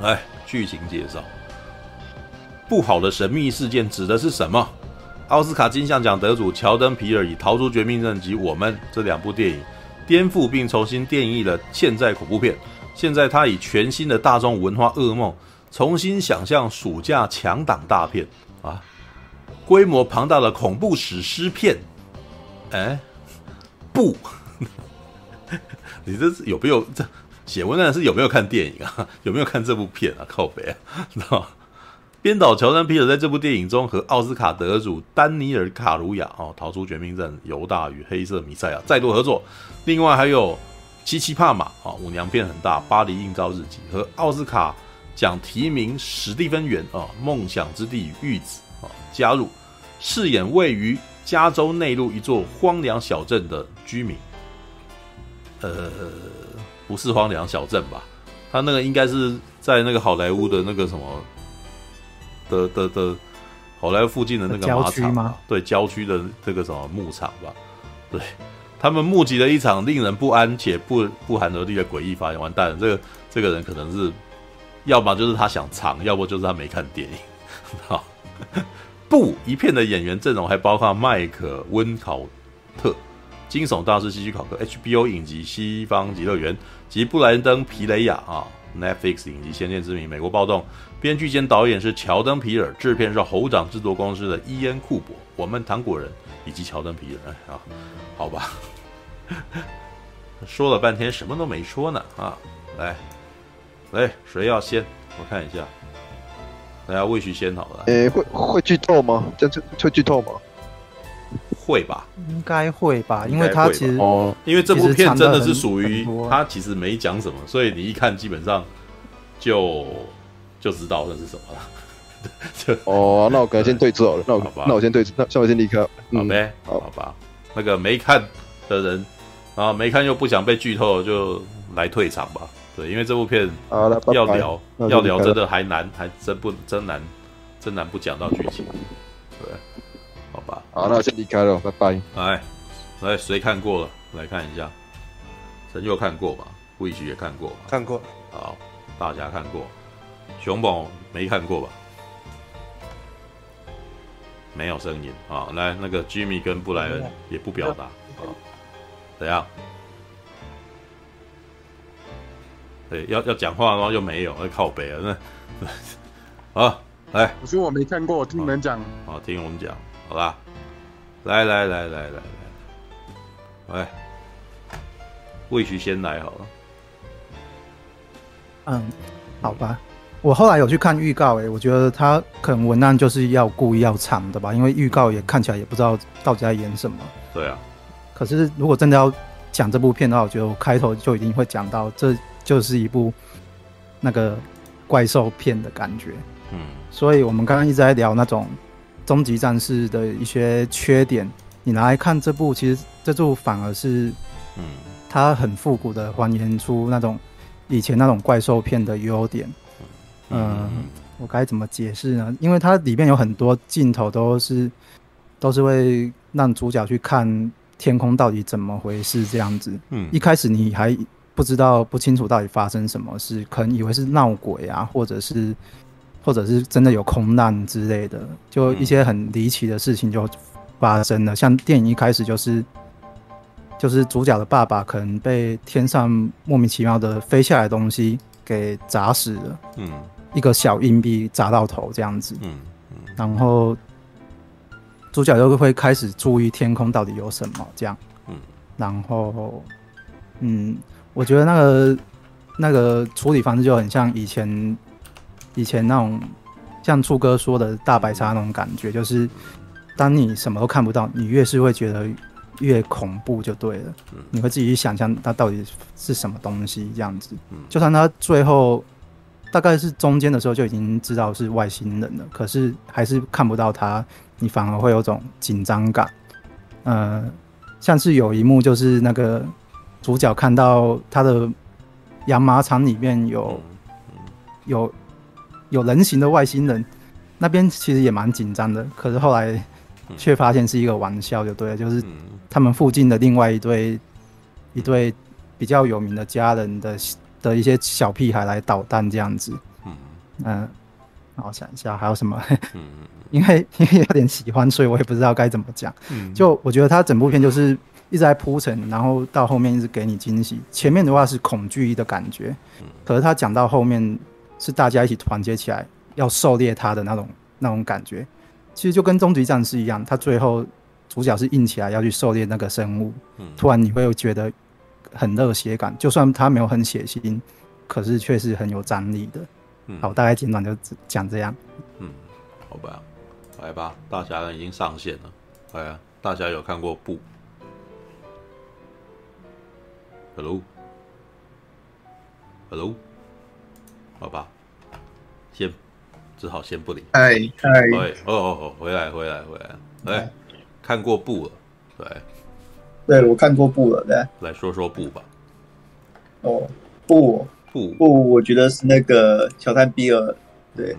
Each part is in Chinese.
来，剧情介绍。不好的神秘事件指的是什么？奥斯卡金像奖得主乔登·皮尔以《逃出绝命镇》及《我们》这两部电影，颠覆并重新定义了现在恐怖片。现在他以全新的大众文化噩梦，重新想象暑假强档大片啊，规模庞大的恐怖史诗片。哎，不，你这是有没有这写文案是有没有看电影啊？有没有看这部片啊？靠北啊，知道吗？编导乔丹·皮尔在这部电影中和奥斯卡得主丹尼尔·卡鲁亚哦，逃出绝命镇、犹大与黑色弥赛亚再度合作。另外还有七七帕玛啊，舞娘片很大，巴黎应召日记和奥斯卡奖提名史蒂芬·元啊，梦想之地玉子啊加入饰演位于加州内陆一座荒凉小镇的居民。呃，不是荒凉小镇吧？他那个应该是在那个好莱坞的那个什么。的的的，好莱坞附近的那个马场吗？对，郊区的这个什么牧场吧？对，他们目击了一场令人不安且不不寒而栗的诡异发现。完蛋了，这个这个人可能是，要么就是他想藏，要不就是他没看电影。好，不一片的演员阵容还包括迈克温考特、惊悚大师希区考克、HBO 影集《西方极乐园》及布莱登皮雷亚啊。Netflix 影集《先见之明》，美国暴动，编剧兼导演是乔登·皮尔，制片是猴掌制作公司的伊恩·库珀，我们糖果人以及乔登·皮尔。啊，好吧，说了半天什么都没说呢啊！来，来，谁要先？我看一下，大家魏徐先好了。诶，会会剧透吗？这这会剧透吗？会吧，应该会吧，因为他其实哦，因为这部片真的是属于他其实没讲什么，所以你一看基本上就就知道这是什么了。哦，那我可能先退出好了，那我好吧，那我先退出，那那我先离开。好呗，好吧，那个没看的人啊，没看又不想被剧透，就来退场吧。对，因为这部片要聊要聊真的还难，还真不真难，真难不讲到剧情。对。好吧，好，那我先离开了，拜拜。来，来，谁看过了？来看一下，陈佑看过吧？魏一也看过吧？看过。好，大家看过。熊宝没看过吧？没有声音。啊，来，那个 Jimmy 跟布莱恩也不表达。啊，怎样？对，要要讲话吗？又没有，要靠北了！那，好，来。我说我没看过，我听你们讲。好，听我们讲。好吧，来来来来来来，来，魏徐先来好了。嗯，好吧，我后来有去看预告，诶，我觉得他可能文案就是要故意要长的吧，因为预告也看起来也不知道到底在演什么。对啊，可是如果真的要讲这部片的话，我觉得我开头就一定会讲到，这就是一部那个怪兽片的感觉。嗯，所以我们刚刚一直在聊那种。终极战士的一些缺点，你拿来看这部，其实这部反而是，嗯，它很复古的还原出那种以前那种怪兽片的优点。嗯，我该怎么解释呢？因为它里面有很多镜头都是都是会让主角去看天空到底怎么回事这样子。嗯，一开始你还不知道不清楚到底发生什么事，可能以为是闹鬼啊，或者是。或者是真的有空难之类的，就一些很离奇的事情就发生了。像电影一开始就是，就是主角的爸爸可能被天上莫名其妙的飞下来的东西给砸死了，嗯，一个小硬币砸到头这样子，嗯，然后主角就会开始注意天空到底有什么这样，嗯，然后，嗯，我觉得那个那个处理方式就很像以前。以前那种像初哥说的大白鲨那种感觉，就是当你什么都看不到，你越是会觉得越恐怖，就对了。你会自己去想象它到底是什么东西这样子。就算它最后大概是中间的时候就已经知道是外星人了，可是还是看不到它，你反而会有种紧张感。呃，像是有一幕就是那个主角看到他的养马场里面有有。有人形的外星人，那边其实也蛮紧张的，可是后来却发现是一个玩笑，就对了，就是他们附近的另外一对一对比较有名的家人的的一些小屁孩来捣蛋这样子，嗯，那我想一下还有什么？嗯，因为因为有点喜欢，所以我也不知道该怎么讲。嗯，就我觉得他整部片就是一直在铺陈，然后到后面一直给你惊喜。前面的话是恐惧的感觉，可是他讲到后面是大家一起团结起来要狩猎他的那种那种感觉。其实就跟终极战士一样，他最后主角是硬起来要去狩猎那个生物，突然你会觉得很热血感，就算他没有很血腥，可是却是很有张力的。好，大概简短就讲这样。嗯，好吧，来吧，大侠人已经上线了。哎呀，大侠有看过不？Hello，Hello，好吧，先。只好先不理。嗨嗨，喂，哦哦哦，回来回来回来，哎，看过布了，对，对我看过布了，对，来说说布吧。哦，布。布。布，我觉得是那个乔丹比尔，对。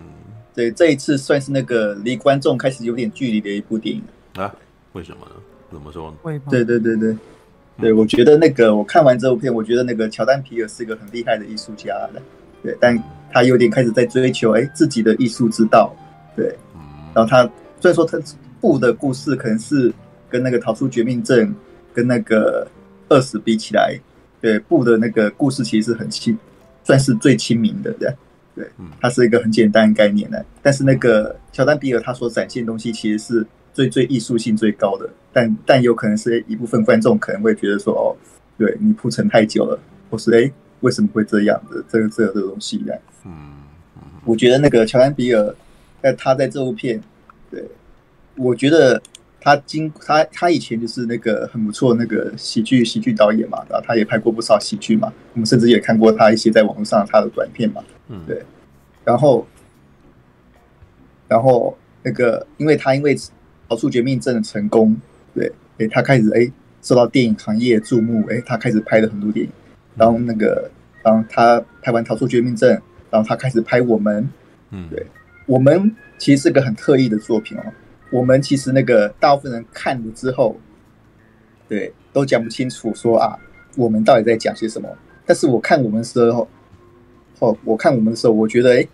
对，这一次算是那个离观众开始有点距离的一部电影。啊？为什么呢？怎么说呢？对对对对，对我觉得那个我看完这部片，我觉得那个乔丹皮尔是一个很厉害的艺术家的，对，但。他有点开始在追求哎自己的艺术之道，对，然后他虽然说他布的故事可能是跟那个逃出绝命镇跟那个饿死比起来，对布的那个故事其实是很亲，算是最亲民的，对，对，它是一个很简单的概念的，但是那个乔丹比尔他所展现的东西其实是最最艺术性最高的，但但有可能是一部分观众可能会觉得说哦，对你铺陈太久了，或是哎。为什么会这样的？这个这个这个东西呢？嗯，我觉得那个乔丹比尔，在他在这部片，对，我觉得他经他他以前就是那个很不错那个喜剧喜剧导演嘛，然后他也拍过不少喜剧嘛，我们甚至也看过他一些在网络上他的短片嘛，嗯，对，然后然后那个，因为他因为逃出绝命镇的成功，对，诶，他开始诶受到电影行业注目，诶，他开始拍了很多电影。然后那个，然后他拍完《逃出绝命镇》，然后他开始拍《我们》。嗯，对，我们其实是个很特异的作品哦。我们其实那个大部分人看了之后，对，都讲不清楚说啊，我们到底在讲些什么。但是我看我们的时候，哦，我看我们的时候，我觉得哎，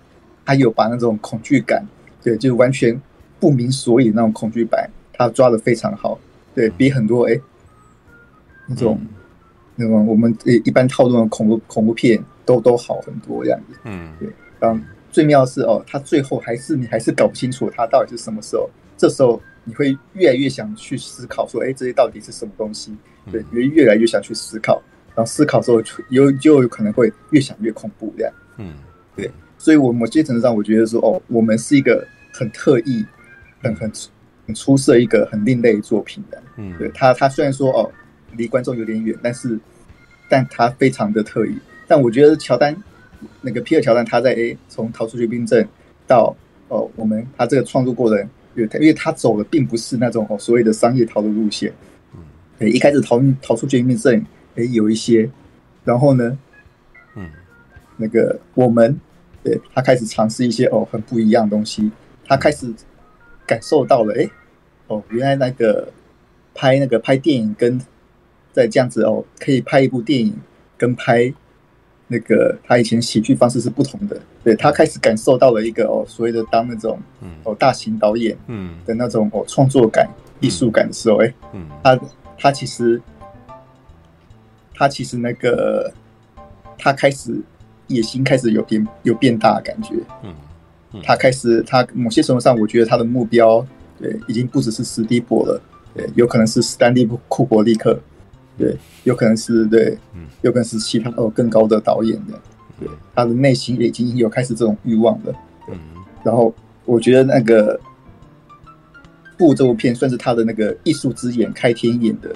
他有把那种恐惧感，对，就完全不明所以那种恐惧感，他抓的非常好，对，比很多哎那种。嗯那么我们一一般套路的恐怖恐怖片都都好很多这样子，嗯，对。然后最妙的是哦，他最后还是你还是搞不清楚他到底是什么时候。这时候你会越来越想去思考，说，哎，这些到底是什么东西？对，你会越来越想去思考。然后思考之后，有就有可能会越想越恐怖这样。嗯，对。所以，我某些程度上，我觉得说，哦，我们是一个很特异、很很很出色、一个很另类的作品的。嗯，对他，他虽然说哦。离观众有点远，但是，但他非常的特意。但我觉得乔丹，那个皮尔乔丹，他在诶从逃出绝命镇到哦，我们他这个创作过程，因为他因为他走的并不是那种哦所谓的商业逃的路线。嗯，一开始逃逃出绝命镇，诶有一些，然后呢，嗯，那个我们对他开始尝试一些哦很不一样的东西，他开始感受到了诶哦原来那个拍那个拍电影跟在这样子哦，可以拍一部电影，跟拍那个他以前喜剧方式是不同的。对，他开始感受到了一个哦，所谓的当那种哦大型导演嗯。的那种哦创作感、艺术感的时候，哎，嗯，他他其实他其实那个他开始野心开始有点有变大的感觉，嗯，他开始他某些程度上，我觉得他的目标对已经不只是史蒂博了，对，有可能是史丹利库伯利克。对，有可能是对，有可能是其他哦更高的导演的，对，他的内心也已经有开始这种欲望了。嗯，然后我觉得那个《布》这部片算是他的那个艺术之眼开天眼的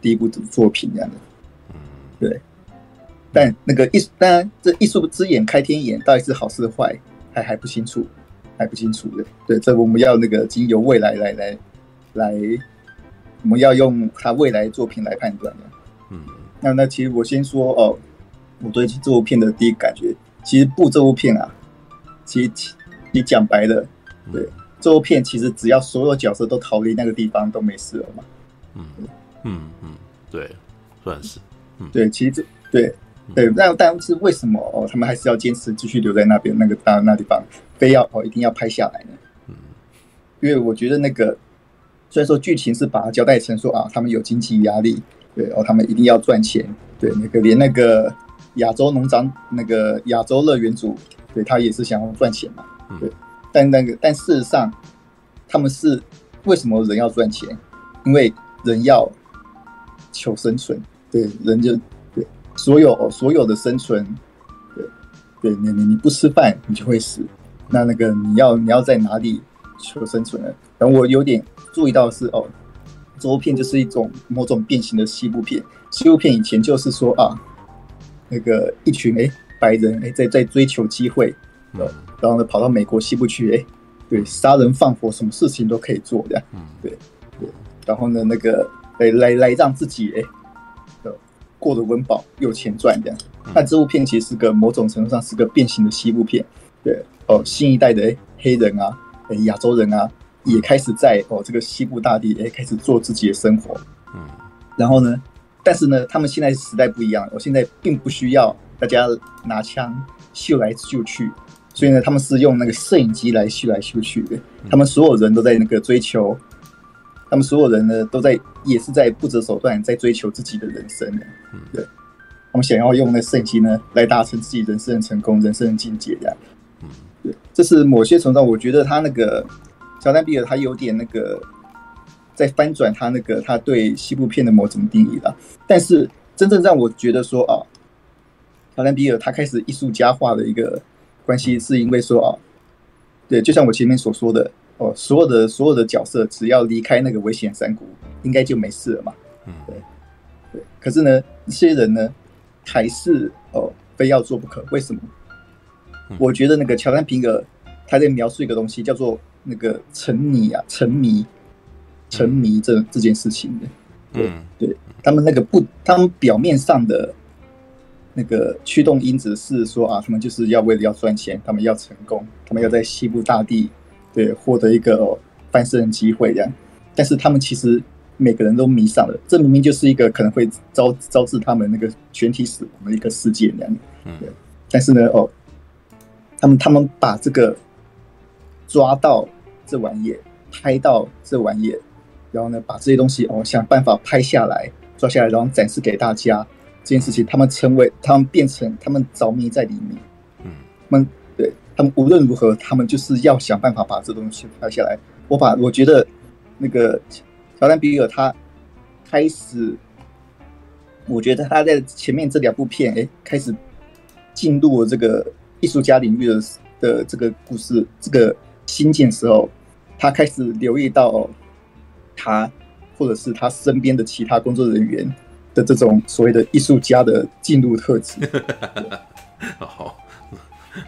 第一部作品这样的。嗯，对。但那个艺，当然这艺术之眼开天眼到底是好是坏，还还不清楚，还不清楚的。对，这我们要那个经由未来来来来。来我们要用他未来作品来判断的，嗯，那那其实我先说哦，我对这部片的第一感觉，其实不这部片啊，其实你讲白了，对，这部片其实只要所有角色都逃离那个地方都没事了嘛，嗯。嗯嗯，对，算是，嗯，对，其实这对对，那但是为什么哦，他们还是要坚持继续留在那边那个大那地方，非要哦一定要拍下来呢？嗯，因为我觉得那个虽然说剧情是把它交代成说啊，他们有经济压力，对哦，他们一定要赚钱，对那个连那个亚洲农场那个亚洲乐园主，对他也是想要赚钱嘛，对，但那个但事实上他们是为什么人要赚钱？因为人要求生存，对人就对。所有所有的生存，对，对你你你不吃饭你就会死，那那个你要你要在哪里求生存呢？然后我有点注意到的是哦，这部片就是一种某种变形的西部片。西部片以前就是说啊，那个一群哎白人哎在在追求机会，然后呢跑到美国西部去哎，对，杀人放火什么事情都可以做这样，对对，然后呢那个来来来让自己哎。过得温饱，有钱赚这样。那这部片其实是个某种程度上是个变形的西部片，对哦，新一代的黑人啊，诶亚洲人啊，也开始在哦这个西部大地也开始做自己的生活。嗯，然后呢，但是呢，他们现在时代不一样，我现在并不需要大家拿枪秀来秀去，所以呢，他们是用那个摄影机来秀来秀去的。他们所有人都在那个追求。他们所有人呢，都在也是在不择手段在追求自己的人生的，对，他们想要用那摄影机呢来达成自己人生的成功、人生的境界，这样，对，这是某些程度上，我觉得他那个乔丹比尔他有点那个在翻转他那个他对西部片的某种定义了。但是真正让我觉得说啊，乔丹比尔他开始艺术家化的一个关系，是因为说啊，对，就像我前面所说的。哦，所有的所有的角色只要离开那个危险山谷，应该就没事了嘛。嗯，对，对。可是呢，一些人呢，还是哦，非要做不可。为什么？嗯、我觉得那个乔丹皮尔他在描述一个东西，叫做那个沉迷啊，沉迷，沉迷这、嗯、这件事情的。对，嗯、对他们那个不，他们表面上的那个驱动因子是说啊，他们就是要为了要赚钱，他们要成功，他们要在西部大地。对，获得一个翻身的机会这样，但是他们其实每个人都迷上了，这明明就是一个可能会招招致他们那个全体死亡的一个事件这样。但是呢，哦，他们他们把这个抓到这玩意，拍到这玩意，然后呢，把这些东西哦想办法拍下来，抓下来，然后展示给大家。这件事情，他们成为，他们变成，他们着迷在里面。嗯，他们对。他们无论如何，他们就是要想办法把这东西拍下来。我把我觉得那个乔丹比尔他开始，我觉得他在前面这两部片，哎，开始进入了这个艺术家领域的的这个故事这个新建时候，他开始留意到他或者是他身边的其他工作人员的这种所谓的艺术家的进入特质。好。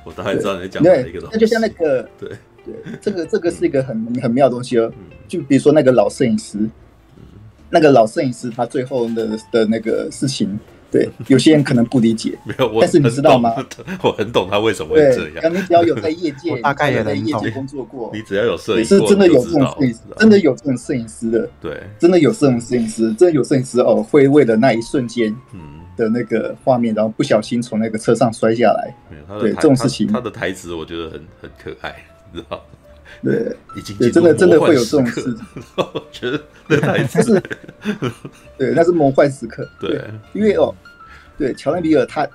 我大概知道你讲的一个东西，那就像那个，对对，这个这个是一个很很妙的东西哦。就比如说那个老摄影师，那个老摄影师他最后的的那个事情，对，有些人可能不理解，没有，但是你知道吗？我很懂他为什么会这样。你只要有在业界，大概也在业界工作过，你只要有摄影，是真的有这种摄影师，真的有这种摄影师的，对，真的有这种摄影师，真的有摄影师哦，会为了那一瞬间，嗯。的那个画面，然后不小心从那个车上摔下来。对这种事情，他的台词我觉得很很可爱，你知道？对，已经对，真的真的会有这种事。我觉得那是，对，那是魔幻时刻。对，因为哦，对，乔丹比尔他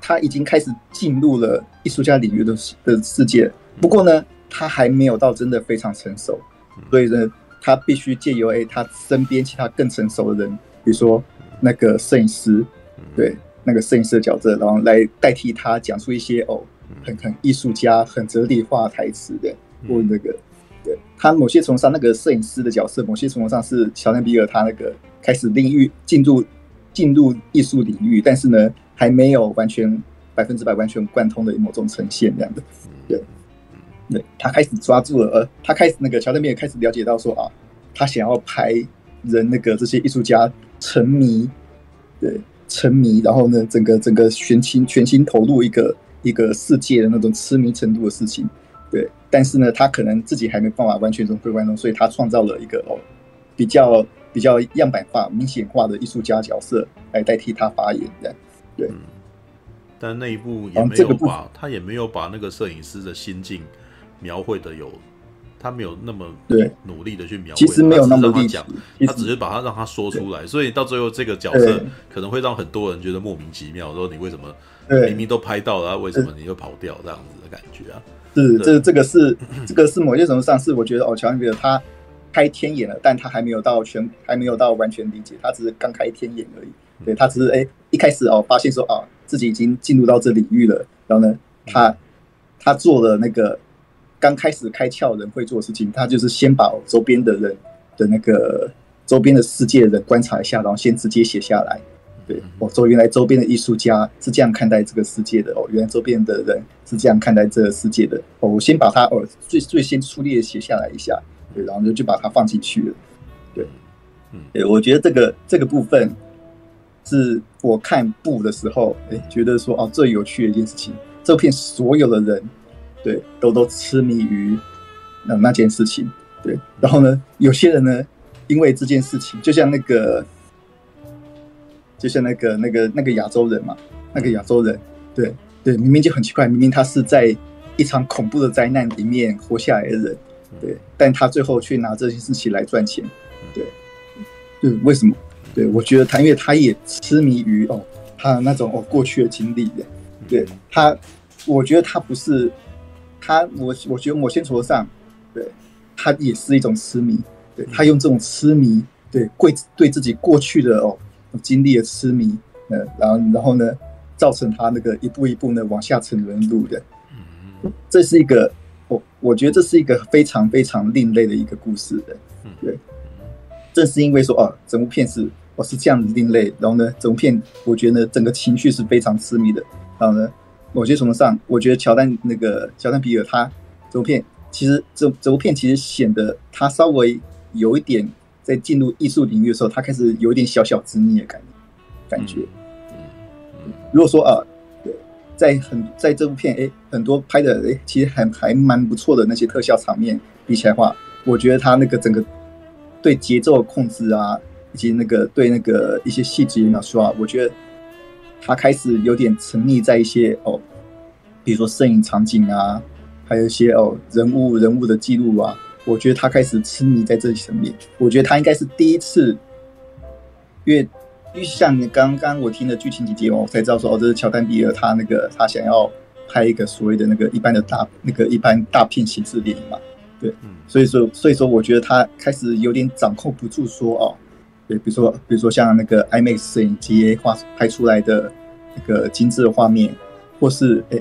他已经开始进入了艺术家领域的的世界，不过呢，他还没有到真的非常成熟，所以呢，他必须借由诶他身边其他更成熟的人，比如说那个摄影师。对那个摄影师的角色，然后来代替他讲出一些哦，很很艺术家、很哲理化台词的，或那个，对他某些程度上那个摄影师的角色，某些程度上是乔丹比尔他那个开始领域进入进入艺术领域，但是呢还没有完全百分之百完全贯通的某种呈现这样的，对，对他开始抓住了，呃，他开始那个乔丹比尔开始了解到说啊，他想要拍人那个这些艺术家沉迷，对。沉迷，然后呢，整个整个全心全心投入一个一个世界的那种痴迷程度的事情，对。但是呢，他可能自己还没办法完全融会贯通，所以他创造了一个哦比较比较样板化、明显化的艺术家角色来代替他发言，这样。对，但那一部也没有把他也没有把那个摄影师的心境描绘的有，他没有那么对。努力的去描绘，其实没有那么讲，他只是把他让他说出来，所以到最后这个角色可能会让很多人觉得莫名其妙，说你为什么明明都拍到了，为什么你又跑掉这样子的感觉啊？是，这这个是这个是某些程度上是我觉得哦，乔恩觉得他开天眼了，但他还没有到全还没有到完全理解，他只是刚开天眼而已。对，他只是哎一开始哦发现说啊自己已经进入到这领域了，然后呢他他做了那个刚开始开窍人会做的事情，他就是先把周边的人的那个周边的世界的人观察一下，然后先直接写下来。对，我说原来周边的艺术家是这样看待这个世界的哦，原来周边的人是这样看待这个世界的哦，我先把它哦最最先粗略的写下来一下，对，然后就就把它放进去了。对，嗯，对，我觉得这个这个部分。是我看布的时候，哎，觉得说哦，最有趣的一件事情，这片所有的人，对，都都痴迷于那那件事情，对。然后呢，有些人呢，因为这件事情，就像那个，就像那个那个那个亚洲人嘛，那个亚洲人，对对，明明就很奇怪，明明他是在一场恐怖的灾难里面活下来的人，对，但他最后却拿这件事情来赚钱，对，对，为什么？对，我觉得他，因为他也痴迷于哦，他那种哦过去的经历的。对他，我觉得他不是他，我我觉得某些程度上，对他也是一种痴迷。对他用这种痴迷，对过对自己过去的哦经历了痴迷，呃，然后然后呢，造成他那个一步一步呢往下沉沦入的。这是一个我我觉得这是一个非常非常另类的一个故事的。对，正是因为说哦，整部片是。我是这样子另类，然后呢，整部片我觉得呢，整个情绪是非常痴迷的。然后呢，某些程度上，我觉得乔丹那个乔丹皮尔他这部片，其实这这部片其实显得他稍微有一点在进入艺术领域的时候，他开始有一点小小执念的感感觉。如果说啊，对，在很在这部片哎，很多拍的哎，其实还还蛮不错的那些特效场面比起来的话，我觉得他那个整个对节奏的控制啊。以及那个对那个一些细节的描述啊，我觉得他开始有点沉溺在一些哦，比如说摄影场景啊，还有一些哦人物人物的记录啊，我觉得他开始痴迷在这层面。我觉得他应该是第一次，因为因为像刚刚我听的剧情几集哦，我才知道说哦，这是乔丹比尔他那个他想要拍一个所谓的那个一般的大那个一般大片形式电影嘛，对，所以说所以说我觉得他开始有点掌控不住说哦。对，比如说，比如说像那个 IMAX 摄影机画拍出来的那个精致的画面，或是哎，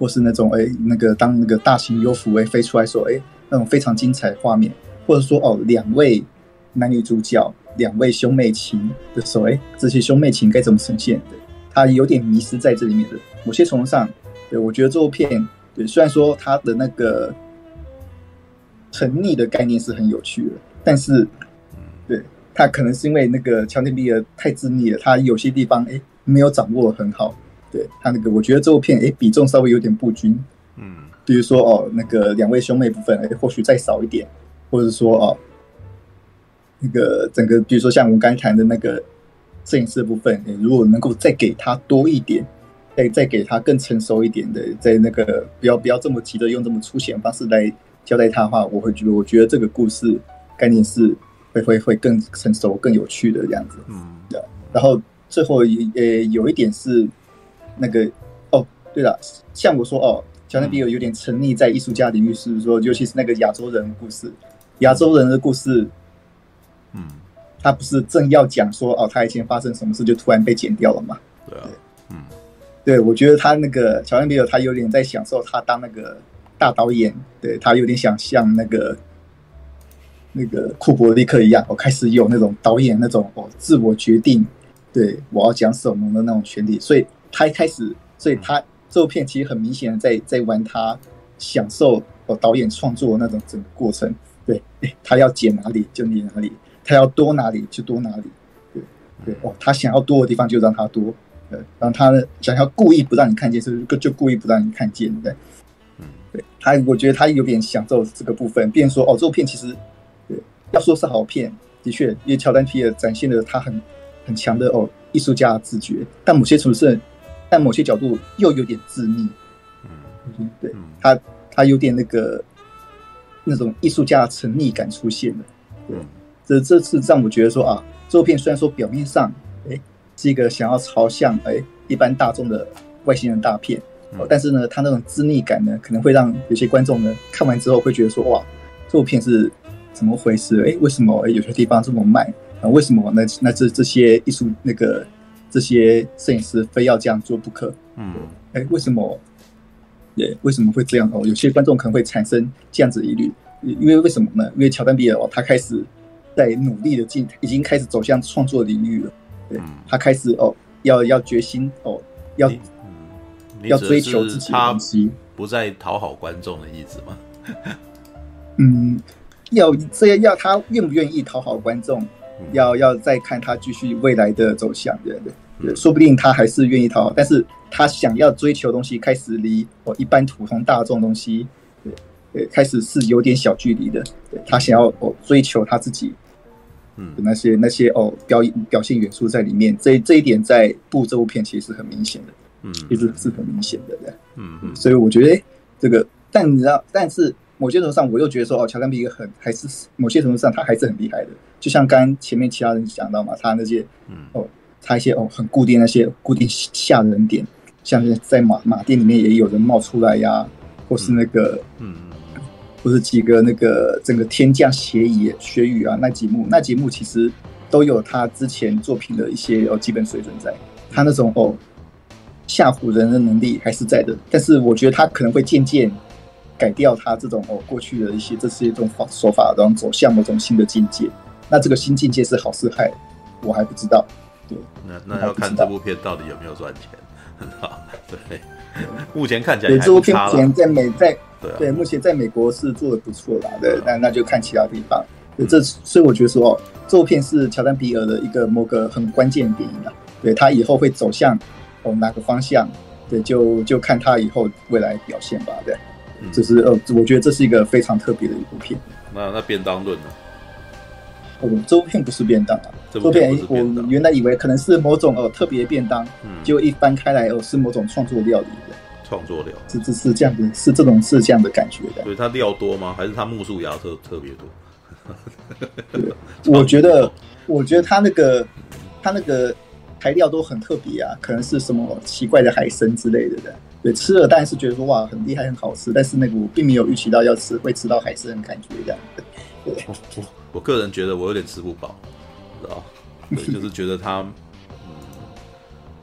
或是那种哎，那个当那个大型幽浮哎飞出来说哎，那种非常精彩的画面，或者说哦，两位男女主角，两位兄妹情的时候哎，这些兄妹情该怎么呈现？对，他有点迷失在这里面的某些程度上，对，我觉得这部片，对，虽然说他的那个沉溺的概念是很有趣的，但是。对，他可能是因为那个乔丹皮尔太自溺了，他有些地方哎没有掌握很好。对他那个，我觉得这部片哎比重稍微有点不均。嗯，比如说哦，那个两位兄妹部分哎或许再少一点，或者说哦，那个整个比如说像我们刚才谈的那个摄影师的部分，哎如果能够再给他多一点，再再给他更成熟一点的，在那个不要不要这么急着用这么粗浅的方式来交代他的话，我会觉得我觉得这个故事概念是。会会会更成熟、更有趣的这样子，嗯，对。然后最后也呃有一点是那个哦，对了，像我说哦，乔丹皮尔有点沉溺在艺术家领域，是说尤其是那个亚洲人的故事，亚洲人的故事，嗯，他不是正要讲说哦，他以前发生什么事就突然被剪掉了嘛？对啊，嗯，对，我觉得他那个乔恩比尔他有点在享受他当那个大导演，对，他有点想像那个。那个库伯利克一样，我开始有那种导演那种哦，自我决定，对我要讲什么的那种权利。所以他一开始，所以他这部片其实很明显的在在玩他享受哦导演创作的那种整个过程。对，他要剪哪里就剪哪里，他要多哪里就多哪里。对对哦，他想要多的地方就让他多，呃，然后他呢想要故意不让你看见，是不是就故意不让你看见？对，嗯，对他，我觉得他有点享受这个部分。变成说哦，这部片其实对。要说是好片，的确，因为乔丹皮尔展现了他很很强的哦艺术家的自觉，但某些处是，但某些角度又有点自溺。嗯，对，他他有点那个那种艺术家的沉溺感出现了。对，这这次让我觉得说啊，这部片虽然说表面上哎是一个想要朝向哎一般大众的外星人大片，但是呢，他那种自溺感呢，可能会让有些观众呢看完之后会觉得说哇，这部片是怎么回事？哎，为什么有些地方这么慢？啊，为什么那那这这些艺术那个？这些摄影师非要这样做不可。嗯，哎，为什么？也为什么会这样？哦，有些观众可能会产生这样子疑虑，因为为什么呢？因为乔丹比尔哦，他开始在努力的进，已经开始走向创作领域了。对，他开始哦，要要决心哦，要嗯，要追求自己的东西，不再讨好观众的意思吗？嗯，要这样，要他愿不愿意讨好观众？要要再看他继续未来的走向，对对对，说不定他还是愿意讨好，但是他想要追求的东西开始离我一般普通大众东西，对对，开始是有点小距离的。对，他想要哦追求他自己，嗯，那些那些哦表演表现元素在里面，这这一点在布这部片其实是很明显的，嗯，其实是很明显的，对，嗯嗯，所以我觉得这个，但你知道，但是。某些程度上，我又觉得说，哦，乔丹皮尔很还是某些程度上，他还是很厉害的。就像刚刚前面其他人讲到嘛，他那些嗯，哦，他一些哦很固定那些固定吓人点，像是在马马店里面也有人冒出来呀，或是那个，嗯，或是几个那个整个天降血雨血雨啊那几幕，那几幕其实都有他之前作品的一些哦基本水准在，他那种哦吓唬人的能力还是在的，但是我觉得他可能会渐渐。改掉他这种哦过去的一些这些这种方手法，然后走向某种新的境界。那这个新境界是好是坏，我还不知道。对，那那要看这部片到底有没有赚钱，很好。对，目前看起来对这部片目前在美在对、啊、对目前在美国是做的不错啦。对，那那就看其他地方。对，这所以我觉得说哦，这部片是乔丹比尔的一个某个很关键的电影啊。对他以后会走向哦哪个方向？对，就就看他以后未来表现吧。对。就是呃，我觉得这是一个非常特别的一部片。那那便当论呢？哦，这部片不是便当啊，这部片我原来以为可能是某种呃特别便当，嗯，就一翻开来哦是某种创作料理的。创作料是是是这样的，是这种是这样的感觉的。所以它料多吗？还是它木薯芽特特别多？对，我觉得 我觉得它那个它那个材料都很特别啊，可能是什么奇怪的海参之类的的。对，吃了当然是觉得说哇很厉害很好吃，但是那个我并没有预期到要吃会吃到海参的感觉这样。对，我我我个人觉得我有点吃不饱，知道？对，就是觉得他嗯，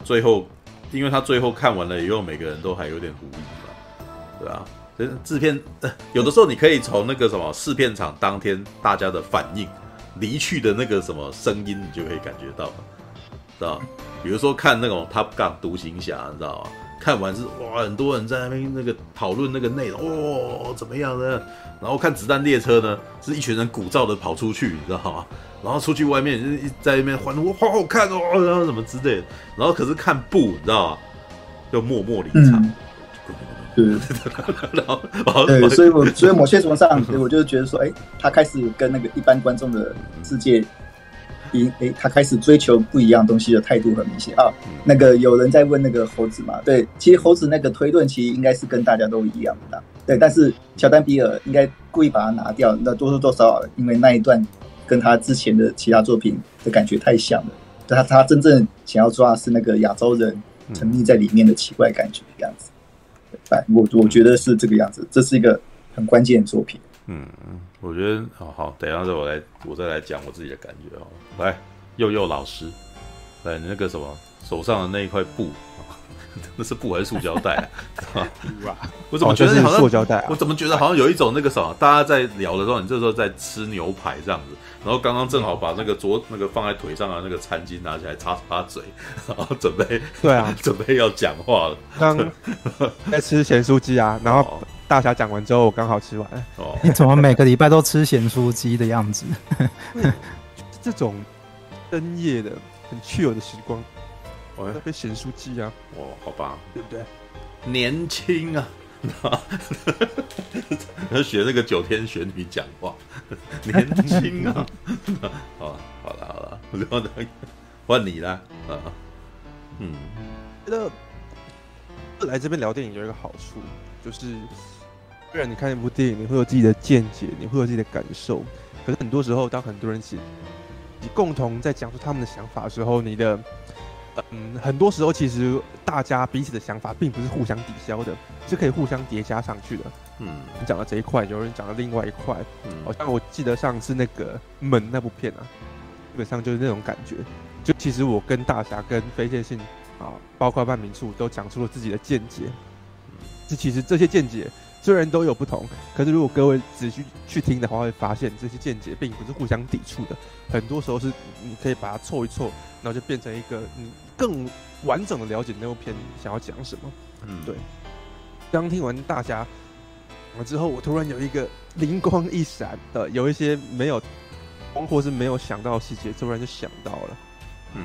最后因为他最后看完了以后，每个人都还有点狐疑嘛，对啊，制片有的时候你可以从那个什么试片场当天大家的反应、离去的那个什么声音，你就可以感觉到，知道？比如说看那种 Top Gun 独行侠，你知道吗？看完是哇，很多人在那边那个讨论那个内容哦，怎么样呢？然后看子弹列车呢，是一群人鼓噪的跑出去，你知道吗？然后出去外面就在那边欢呼，好好看哦，然后什么之类的。然后可是看布，你知道吗？就默默离场。嗯、对，然后对，所以我所以某些程度上，我就觉得说，哎，他开始跟那个一般观众的世界。一诶，他开始追求不一样东西的态度很明显啊。那个有人在问那个猴子嘛？对，其实猴子那个推论其实应该是跟大家都一样的。对，但是乔丹比尔应该故意把它拿掉，那多多多少少因为那一段跟他之前的其他作品的感觉太像了。他他真正想要抓的是那个亚洲人沉溺在里面的奇怪感觉这样子。哎，我我觉得是这个样子，这是一个很关键的作品。嗯。我觉得好好，等一下子我来，我再来讲我自己的感觉哦。来，佑佑老师，来你那个什么手上的那一块布，那是布还是塑胶袋啊？我怎么觉得好像塑胶袋？我怎么觉得好像有一种那个什么，大家在聊的时候，你这时候在吃牛排这样子，然后刚刚正好把那个桌那个放在腿上的那个餐巾拿起来擦擦嘴，然后准备对啊，准备要讲话了。刚在吃咸酥鸡啊，然后。大侠讲完之后，我刚好吃完。哦，你怎么每个礼拜都吃咸酥鸡的样子？这种深夜的很 chill 的时光，我要被咸酥鸡啊！哦，好吧，对不对？年轻啊，要学那个九天玄女讲话，年轻啊！好 了，好了，好了，换你啦。啊，嗯，觉得来这边聊电影有一个好处，就是虽然你看一部电影，你会有自己的见解，你会有自己的感受，可是很多时候，当很多人一起你共同在讲述他们的想法的时候，你的嗯，很多时候其实大家彼此的想法并不是互相抵消的，是可以互相叠加上去的。嗯，你讲到这一块，有人讲到另外一块，嗯，好像我记得上次那个门那部片啊，基本上就是那种感觉。就其实我跟大侠跟非线性啊，包括半民处都讲出了自己的见解。这其实这些见解虽然都有不同，可是如果各位仔细去听的话，会发现这些见解并不是互相抵触的。很多时候是你可以把它凑一凑，然后就变成一个你更完整的了解那部片想要讲什么。嗯，对。刚听完大家完之后，我突然有一个灵光一闪的，有一些没有，或是没有想到的细节，突然就想到了。嗯，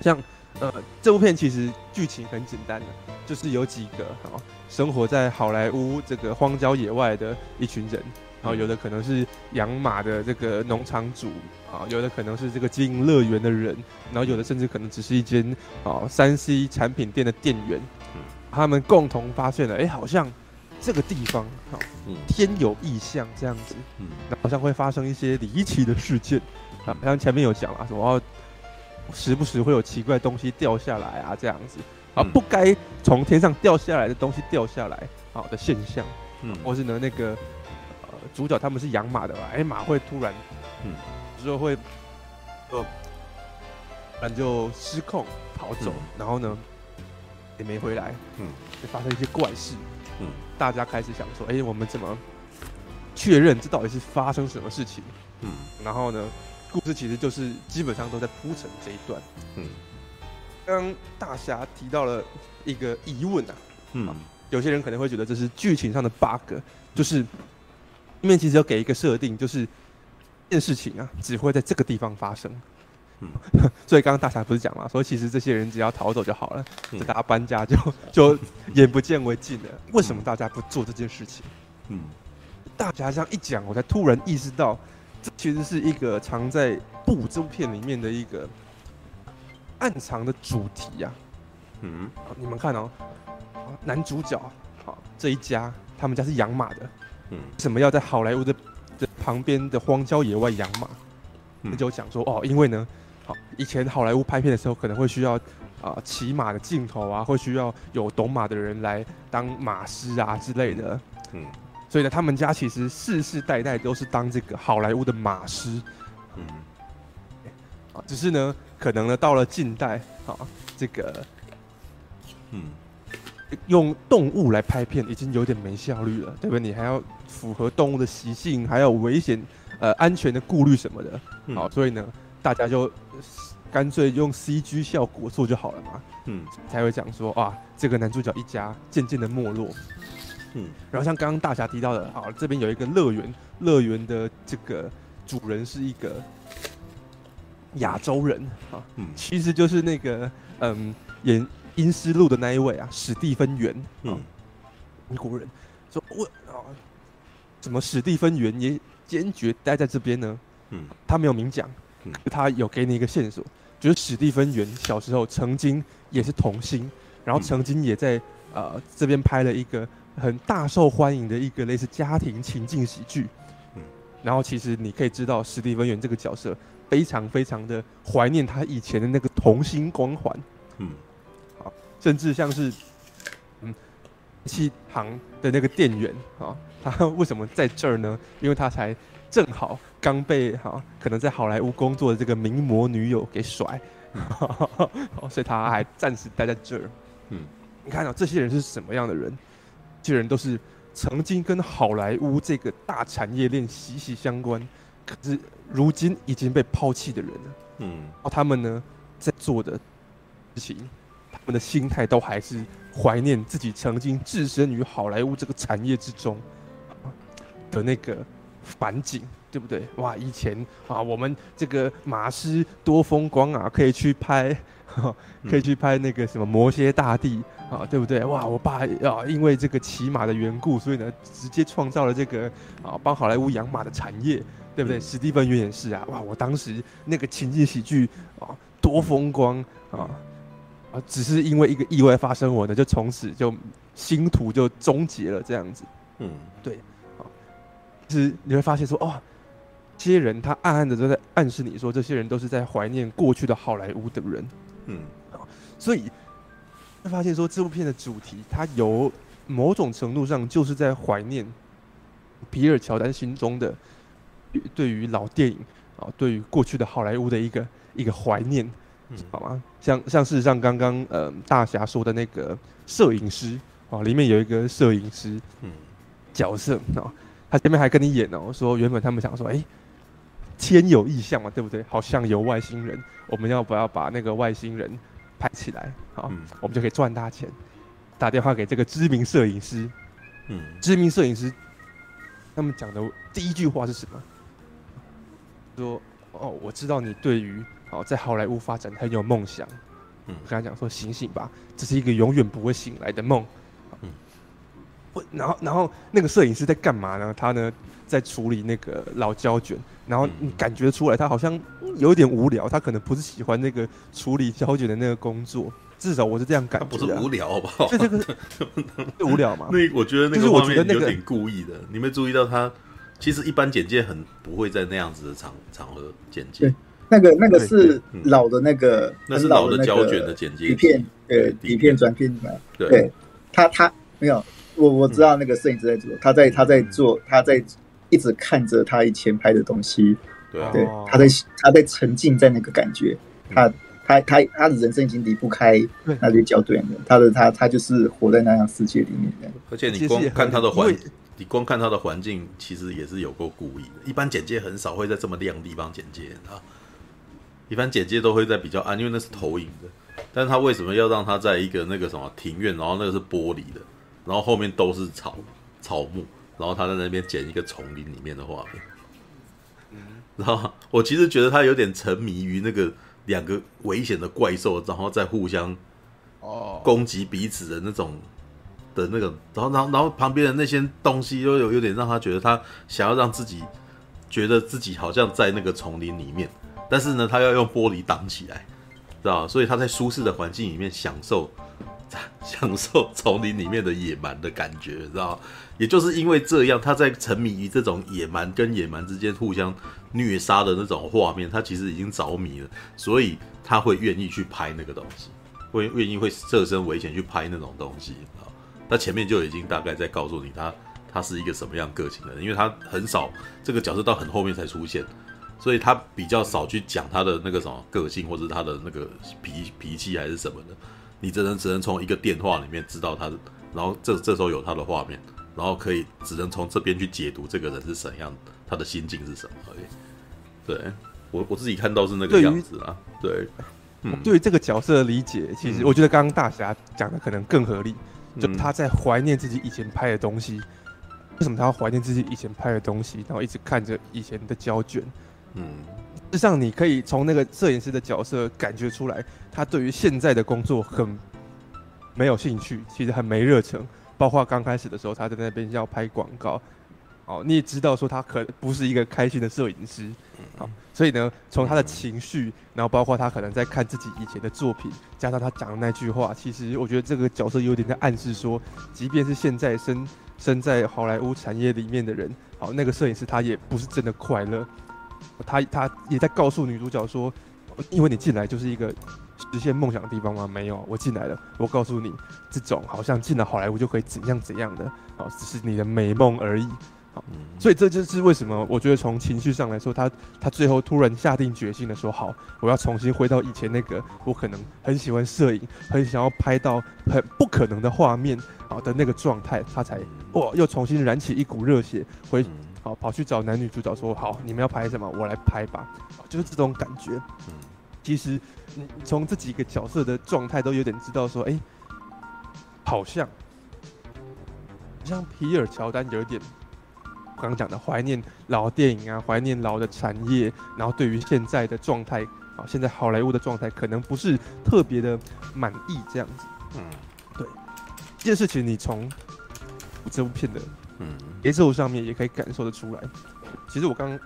像呃，这部片其实剧情很简单的，就是有几个好生活在好莱坞这个荒郊野外的一群人，然后有的可能是养马的这个农场主啊，有的可能是这个经营乐园的人，然后有的甚至可能只是一间啊三 C 产品店的店员，他们共同发现了，哎，好像这个地方好天有异象这样子，嗯，好像会发生一些离奇的事件，啊，像前面有讲啊，什么。时不时会有奇怪东西掉下来啊，这样子。啊，不该从天上掉下来的东西掉下来，好的现象，嗯，或是呢那个呃主角他们是养马的吧，哎、欸、马会突然，嗯，就会呃，就失控跑走，嗯、然后呢也没回来，嗯，就发生一些怪事，嗯，大家开始想说，哎、欸，我们怎么确认这到底是发生什么事情？嗯，然后呢？故事其实就是基本上都在铺陈这一段。嗯，刚大侠提到了一个疑问啊，嗯，有些人可能会觉得这是剧情上的 bug，就是因为其实要给一个设定，就是这件事情啊只会在这个地方发生。嗯，所以刚刚大侠不是讲嘛，说其实这些人只要逃走就好了，就大家搬家就 就眼不见为净了。为什么大家不做这件事情？嗯，大侠这样一讲，我才突然意识到。这其实是一个藏在《布》这部片里面的一个暗藏的主题呀、啊。嗯，你们看哦，男主角好这一家，他们家是养马的。嗯，为什么要在好莱坞的的旁边的荒郊野外养马？那、嗯、就讲说哦，因为呢，好以前好莱坞拍片的时候，可能会需要啊骑马的镜头啊，会需要有懂马的人来当马师啊之类的。嗯。所以呢，他们家其实世世代代都是当这个好莱坞的马师，嗯，啊，只是呢，可能呢，到了近代，啊，这个，嗯，用动物来拍片已经有点没效率了，对不对？你还要符合动物的习性，还有危险、呃，安全的顾虑什么的，好，所以呢，大家就干脆用 CG 效果做就好了嘛，嗯，才会讲说，啊，这个男主角一家渐渐的没落。嗯，然后像刚刚大侠提到的，啊，这边有一个乐园，乐园的这个主人是一个亚洲人，啊，嗯，其实就是那个，嗯，演《阴尸路》的那一位啊，史蒂芬元，嗯，英国人，说，我啊，怎么史蒂芬元也坚决待在这边呢？嗯，他没有明讲，嗯，他有给你一个线索，就是史蒂芬元小时候曾经也是童星，然后曾经也在呃这边拍了一个。很大受欢迎的一个类似家庭情境喜剧，嗯，然后其实你可以知道史蒂芬元这个角色非常非常的怀念他以前的那个童星光环，嗯，好，甚至像是嗯，七行的那个店员啊，他为什么在这儿呢？因为他才正好刚被哈可能在好莱坞工作的这个名模女友给甩，所以他还暂时待在这儿，嗯，你看到这些人是什么样的人？这些人都是曾经跟好莱坞这个大产业链息息相关，可是如今已经被抛弃的人了。嗯，然后他们呢，在做的事情，他们的心态都还是怀念自己曾经置身于好莱坞这个产业之中的那个反景，对不对？哇，以前啊，我们这个马师多风光啊，可以去拍，可以去拍那个什么摩蝎大帝。啊，对不对？哇，我爸啊，因为这个骑马的缘故，所以呢，直接创造了这个啊，帮好莱坞养马的产业，对不对？史蒂芬元也是啊，哇，我当时那个情景喜剧啊，多风光啊，啊，啊，只是因为一个意外发生，我呢就从此就星途就终结了这样子。嗯，对，啊，其实你会发现说，哦，这些人他暗暗的都在暗示你说，这些人都是在怀念过去的好莱坞的人。嗯，啊，所以会发现说，这部片的主题，它有某种程度上就是在怀念皮尔乔丹心中的对于老电影啊，对于过去的好莱坞的一个一个怀念。好吗？像像事实上刚刚呃大侠说的那个摄影师啊，里面有一个摄影师嗯角色啊，他前面还跟你演哦，说原本他们想说，哎，天有异象嘛，对不对？好像有外星人，我们要不要把那个外星人拍起来？好，我们就可以赚大钱。打电话给这个知名摄影师，嗯，知名摄影师，他们讲的第一句话是什么？说哦，我知道你对于。哦，在好莱坞发展很有梦想。嗯，我跟他讲说：“醒醒吧，这是一个永远不会醒来的梦。”嗯，不，然后，然后那个摄影师在干嘛呢？他呢在处理那个老胶卷，然后你感觉出来他好像有点无聊，他可能不是喜欢那个处理胶卷的那个工作，至少我是这样感觉。不是无聊，好不好？就这个无聊嘛？那我觉得那个画面有点故意的。你没注意到他其实一般剪接很不会在那样子的场场合剪接。那个那个是老的那个，那是老的胶卷的剪接底片，呃底片转片嘛。对，他他没有，我我知道那个摄影师在做，他在他在做，他在一直看着他以前拍的东西。对啊，他在他在沉浸在那个感觉，他他他他的人生已经离不开那些胶卷了，他的他他就是活在那样世界里面的。而且你光看他的环，你光看他的环境，其实也是有够故意的。一般简介很少会在这么亮的地方简介啊。一般简介都会在比较暗，因为那是投影的。但是他为什么要让他在一个那个什么庭院，然后那个是玻璃的，然后后面都是草草木，然后他在那边剪一个丛林里面的画面。嗯，然后我其实觉得他有点沉迷于那个两个危险的怪兽，然后再互相哦攻击彼此的那种的那个，然后然后然后旁边的那些东西又有有点让他觉得他想要让自己觉得自己好像在那个丛林里面。但是呢，他要用玻璃挡起来，知道？所以他在舒适的环境里面享受享受丛林里面的野蛮的感觉，知道？也就是因为这样，他在沉迷于这种野蛮跟野蛮之间互相虐杀的那种画面，他其实已经着迷了，所以他会愿意去拍那个东西，会愿意会设身危险去拍那种东西啊。他前面就已经大概在告诉你他，他是一个什么样个性的人，因为他很少这个角色到很后面才出现。所以他比较少去讲他的那个什么个性，或者他的那个脾脾气还是什么的，你只能只能从一个电话里面知道他的，然后这这时候有他的画面，然后可以只能从这边去解读这个人是怎样，他的心境是什么而已。对，我我自己看到是那个样子啊。对，嗯，对于这个角色的理解，其实我觉得刚刚大侠讲的可能更合理，就他在怀念自己以前拍的东西。为什么他要怀念自己以前拍的东西，然后一直看着以前的胶卷？嗯，事实上，你可以从那个摄影师的角色感觉出来，他对于现在的工作很没有兴趣，其实很没热忱。包括刚开始的时候，他在那边要拍广告，哦，你也知道说他可不是一个开心的摄影师，好，所以呢，从他的情绪，然后包括他可能在看自己以前的作品，加上他讲的那句话，其实我觉得这个角色有点在暗示说，即便是现在身身在好莱坞产业里面的人，好，那个摄影师他也不是真的快乐。他他也在告诉女主角说，因为你进来就是一个实现梦想的地方吗？没有，我进来了。我告诉你，这种好像进了好莱坞就可以怎样怎样的，哦，只是你的美梦而已。好，所以这就是为什么我觉得从情绪上来说，他他最后突然下定决心的说，好，我要重新回到以前那个我可能很喜欢摄影，很想要拍到很不可能的画面啊的那个状态，他才哇又重新燃起一股热血回。好，跑去找男女主角说：“好，你们要拍什么？我来拍吧。”就是这种感觉。嗯，其实你从这几个角色的状态都有点知道说，哎、欸，好像像皮尔乔丹有一点刚刚讲的怀念老电影啊，怀念老的产业，然后对于现在的状态啊，现在好莱坞的状态可能不是特别的满意这样子。嗯，对，这件事情你从这部片的。嗯，节奏上面也可以感受得出来。其实我刚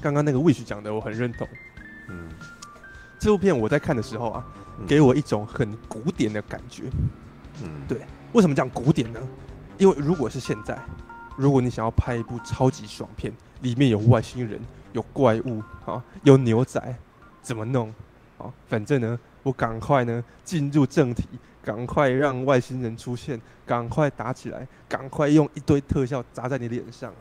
刚刚那个 Wish 讲的，我很认同。嗯，这部片我在看的时候啊，给我一种很古典的感觉。嗯，对。为什么讲古典呢？因为如果是现在，如果你想要拍一部超级爽片，里面有外星人、有怪物啊、有牛仔，怎么弄？啊，反正呢，我赶快呢进入正题，赶快让外星人出现，赶快打起来，赶快用一堆特效砸在你脸上。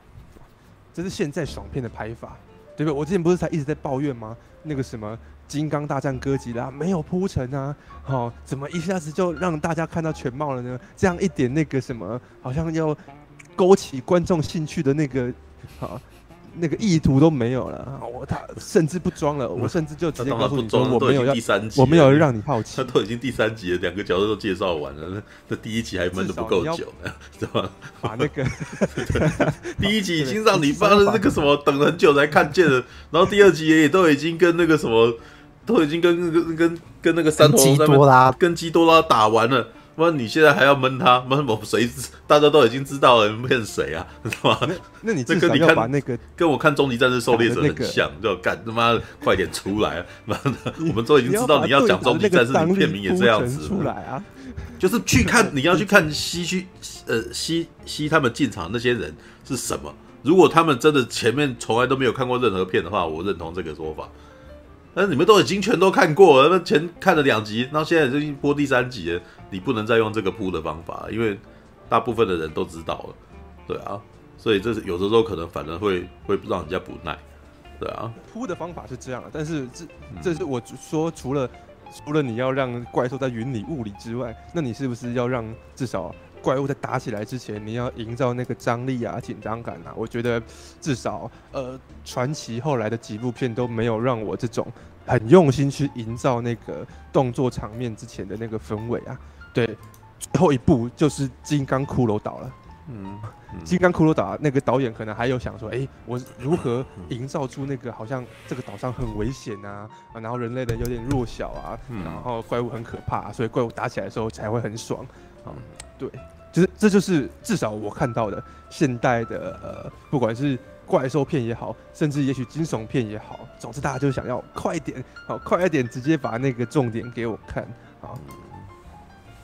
这是现在爽片的拍法，对不对？我之前不是才一直在抱怨吗？那个什么《金刚大战哥吉拉》没有铺陈啊，好、怎么一下子就让大家看到全貌了呢？这样一点那个什么，好像要勾起观众兴趣的那个，好。那个意图都没有了，我他甚至不装了，我甚至就直接告诉你说，我没有第三集，我没有让你好奇，他 都已经第三集了，两个角色都介绍完了，那那第一集还闷的不够久呢，是吧？把那个第一集已经让你发了那个什么等了很久才看见了，然后第二集也都已经跟那个什么，都已经跟那个跟跟那个三头基多拉跟基多拉打完了。那你现在还要闷他闷我谁？大家都已经知道了，骗谁啊？知道吗？那你这跟你看那个跟我看《终极战士狩猎者》很像，就干他妈快点出来！妈的，我们都已经知道你要讲《终极战士》，你片名也这样子出来啊！就是去看你要去看西区呃西西他们进场那些人是什么？如果他们真的前面从来都没有看过任何片的话，我认同这个说法。但是你们都已经全都看过了，那前看了两集，然后现在已经播第三集了，你不能再用这个铺的方法，因为大部分的人都知道了，对啊，所以这是有的时候可能反而会会让人家不耐，对啊。铺的方法是这样的，但是这这是我说除了除了你要让怪兽在云里雾里之外，那你是不是要让至少怪物在打起来之前，你要营造那个张力啊、紧张感啊？我觉得至少呃，传奇后来的几部片都没有让我这种很用心去营造那个动作场面之前的那个氛围啊。对，最后一步就是《金刚骷髅岛》了。嗯，《金刚骷髅岛》那个导演可能还有想说，哎，我如何营造出那个好像这个岛上很危险啊，然后人类的有点弱小啊，然后怪物很可怕，所以怪物打起来的时候才会很爽啊。对，就是这就是至少我看到的现代的呃，不管是怪兽片也好，甚至也许惊悚片也好，总之大家就想要快一点，好快一点，直接把那个重点给我看啊。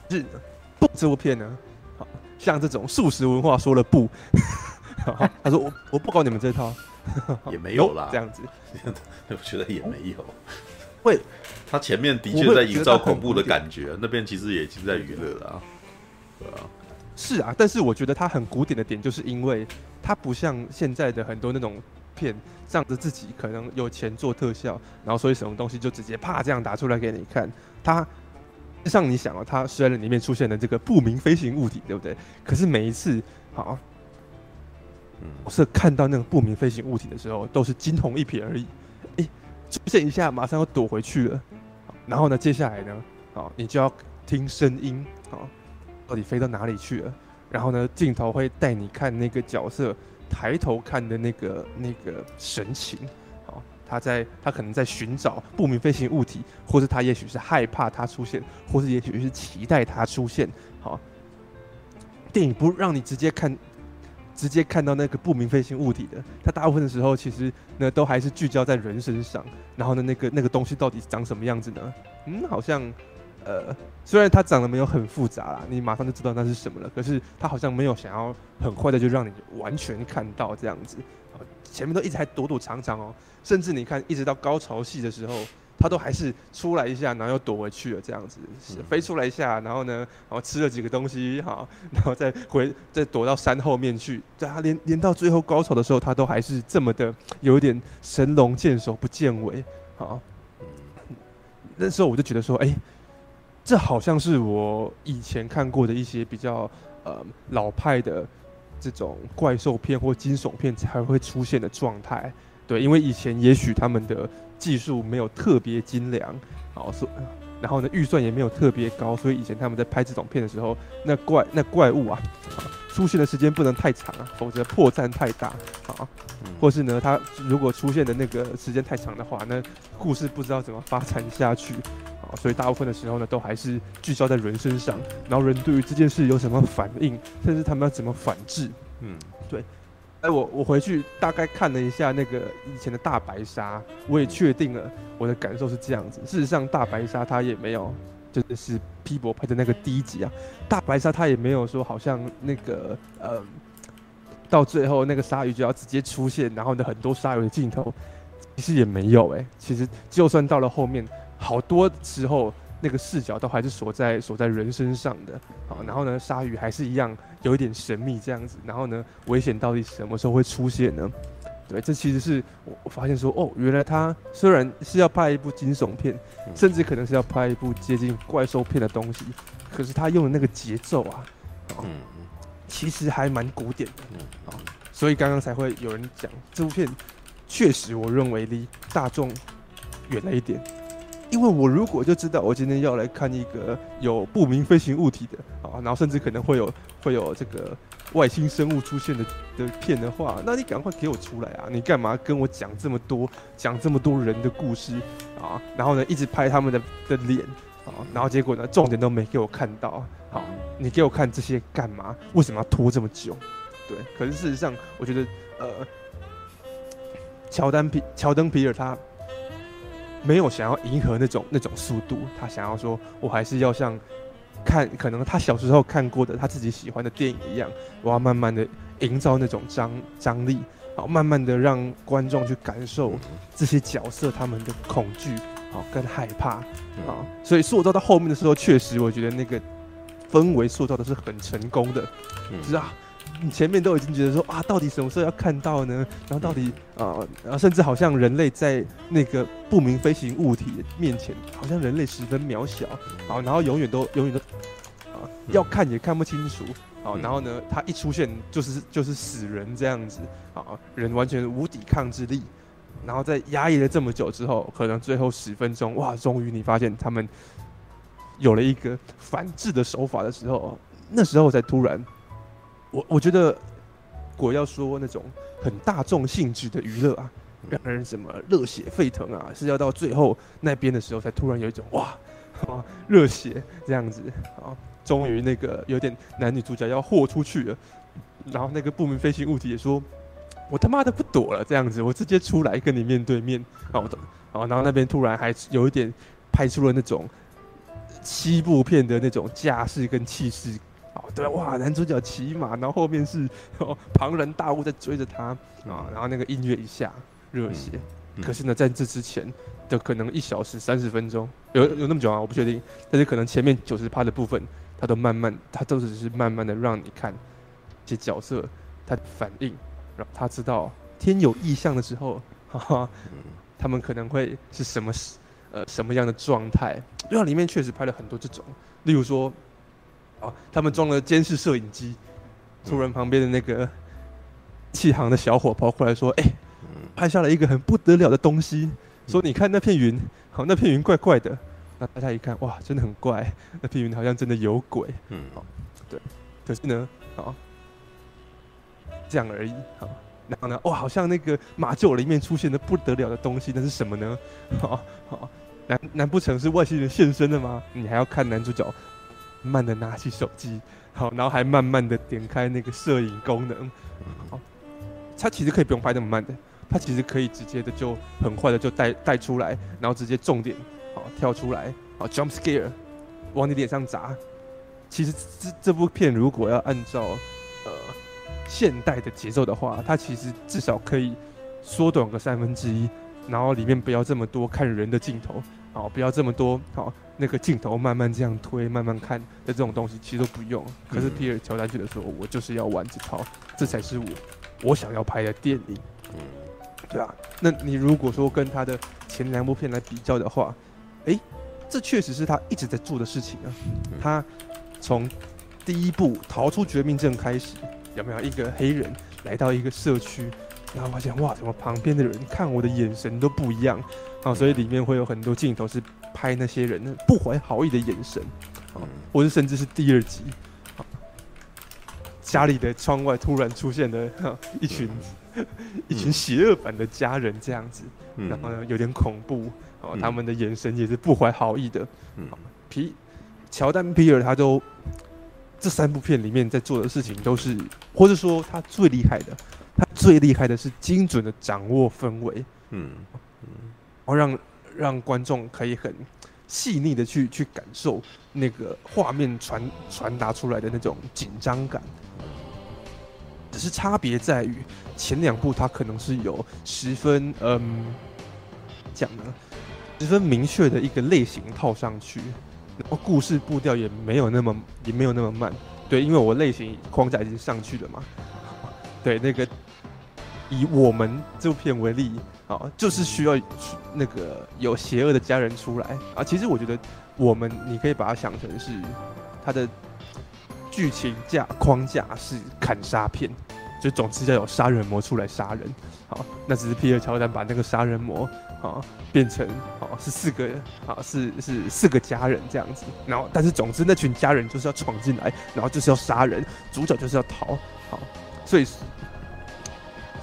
是不这部片呢，好像这种素食文化说了不，他说我我不搞你们这套，也没有啦，这样子，我觉得也没有。会，他前面的确在营造恐怖的感觉，那边其实也已经在娱乐了。对啊，是啊，但是我觉得它很古典的点，就是因为它不像现在的很多那种片，仗着自己可能有钱做特效，然后所以什么东西就直接啪这样打出来给你看。它像你想啊，它虽然里面出现了这个不明飞行物体，对不对？可是每一次，好，我是看到那个不明飞行物体的时候，都是惊鸿一瞥而已。诶，出现一下，马上又躲回去了。然后呢，接下来呢，好，你就要听声音，好。到底飞到哪里去了？然后呢，镜头会带你看那个角色抬头看的那个那个神情，好，他在他可能在寻找不明飞行物体，或是他也许是害怕它出现，或是也许是期待它出现。好，电影不让你直接看，直接看到那个不明飞行物体的，它大部分的时候其实呢都还是聚焦在人身上。然后呢，那个那个东西到底长什么样子呢？嗯，好像。呃，虽然它长得没有很复杂啦，你马上就知道那是什么了。可是它好像没有想要很快的就让你完全看到这样子，前面都一直还躲躲藏藏哦，甚至你看一直到高潮戏的时候，他都还是出来一下，然后又躲回去了这样子，飞出来一下，然后呢，然后吃了几个东西，好，然后再回再躲到山后面去。在他连连到最后高潮的时候，他都还是这么的有一点神龙见首不见尾，好，那时候我就觉得说，哎。这好像是我以前看过的一些比较呃老派的这种怪兽片或惊悚片才会出现的状态，对，因为以前也许他们的技术没有特别精良，好，所然后呢预算也没有特别高，所以以前他们在拍这种片的时候，那怪那怪物啊，出现的时间不能太长啊，否则破绽太大啊，或是呢，他如果出现的那个时间太长的话，那故事不知道怎么发展下去啊。所以大部分的时候呢，都还是聚焦在人身上，然后人对于这件事有什么反应，甚至他们要怎么反制。嗯，对。哎，我我回去大概看了一下那个以前的大白鲨，我也确定了我的感受是这样子。事实上，大白鲨它也没有，就是皮博拍的那个第一集啊，大白鲨它也没有说好像那个呃，到最后那个鲨鱼就要直接出现，然后呢很多鲨鱼的镜头，其实也没有哎、其实就算到了后面，好多时候。那个视角都还是锁在锁在人身上的，好，然后呢，鲨鱼还是一样有一点神秘这样子，然后呢，危险到底什么时候会出现呢？对，这其实是我我发现说，哦，原来他虽然是要拍一部惊悚片，甚至可能是要拍一部接近怪兽片的东西，可是他用的那个节奏啊，嗯，其实还蛮古典的，嗯，所以刚刚才会有人讲这部片确实我认为离大众远了一点。因为我如果就知道我今天要来看一个有不明飞行物体的啊，然后甚至可能会有会有这个外星生物出现的的片的话，那你赶快给我出来啊！你干嘛跟我讲这么多，讲这么多人的故事啊？然后呢，一直拍他们的的脸啊，然后结果呢，重点都没给我看到。好，你给我看这些干嘛？为什么要拖这么久？对，可是事实上，我觉得呃，乔丹皮乔登皮尔他。没有想要迎合那种那种速度，他想要说，我还是要像看可能他小时候看过的他自己喜欢的电影一样，我要慢慢的营造那种张张力，好，慢慢的让观众去感受这些角色他们的恐惧，好，跟害怕，啊，所以塑造到后面的时候，确实我觉得那个氛围塑造的是很成功的，是啊。你前面都已经觉得说啊，到底什么时候要看到呢？然后到底啊，然后甚至好像人类在那个不明飞行物体面前，好像人类十分渺小。好，然后永远都永远都啊，要看也看不清楚。好，然后呢，他一出现就是就是死人这样子。啊，人完全无抵抗之力，然后在压抑了这么久之后，可能最后十分钟哇，终于你发现他们有了一个反制的手法的时候，那时候才突然。我我觉得，果要说那种很大众性质的娱乐啊，让人什么热血沸腾啊，是要到最后那边的时候，才突然有一种哇，啊，热血这样子啊，终于那个有点男女主角要豁出去了，然后那个不明飞行物体也说，我他妈的不躲了这样子，我直接出来跟你面对面，啊，我懂，啊，然后那边突然还有一点拍出了那种西部片的那种架势跟气势。对哇，男主角骑马，然后后面是庞然大物在追着他啊，然后那个音乐一下，热血。可是呢，在这之前的可能一小时三十分钟，有有那么久啊？我不确定。但是可能前面九十趴的部分，他都慢慢，他都只是慢慢的让你看这些角色他的反应，让他知道天有异象的时候，哈哈，他们可能会是什么呃什么样的状态？对啊，里面确实拍了很多这种，例如说。啊！他们装了监视摄影机，突然旁边的那个气航的小伙跑过来说：“哎、欸，拍下了一个很不得了的东西。说你看那片云，好，那片云怪怪的。那大家一看，哇，真的很怪，那片云好像真的有鬼。嗯，好，对。可是呢，好，这样而已。好，然后呢，哇，好像那个马厩里面出现的不得了的东西，那是什么呢？好好，难难不成是外星人现身的吗？你还要看男主角。”慢的拿起手机，好，然后还慢慢的点开那个摄影功能，好，它其实可以不用拍那么慢的，它其实可以直接的就很快的就带带出来，然后直接重点，好跳出来，好 jump scare，往你脸上砸。其实这这部片如果要按照呃现代的节奏的话，它其实至少可以缩短个三分之一，然后里面不要这么多看人的镜头，好，不要这么多，好。那个镜头慢慢这样推，慢慢看的这种东西其实都不用。可是皮尔乔丹觉得说，我就是要玩这套，这才是我我想要拍的电影。嗯，对啊。那你如果说跟他的前两部片来比较的话，哎、欸，这确实是他一直在做的事情啊。他从第一部逃出绝命镇开始，有没有一个黑人来到一个社区，然后发现哇，怎么旁边的人看我的眼神都不一样啊？所以里面会有很多镜头是。拍那些人不怀好意的眼神，啊，或者甚至是第二集，家里的窗外突然出现了一群 一群邪恶版的家人这样子，然后呢有点恐怖，啊，他们的眼神也是不怀好意的。皮乔丹皮尔他都这三部片里面在做的事情都是，或者说他最厉害的，他最厉害的是精准的掌握氛围，嗯嗯，然后让让观众可以很细腻的去去感受那个画面传传达出来的那种紧张感。只是差别在于前两部它可能是有十分嗯讲呢十分明确的一个类型套上去，然后故事步调也没有那么也没有那么慢。对，因为我类型框架已经上去了嘛。对，那个以我们这部片为例啊，就是需要那个有邪恶的家人出来啊。其实我觉得我们你可以把它想成是它的剧情架框架是砍杀片，就总之要有杀人魔出来杀人。好，那只是皮尔乔丹把那个杀人魔。啊，变成啊是四个啊是是四个家人这样子，然后但是总之那群家人就是要闯进来，然后就是要杀人，主角就是要逃，好，所以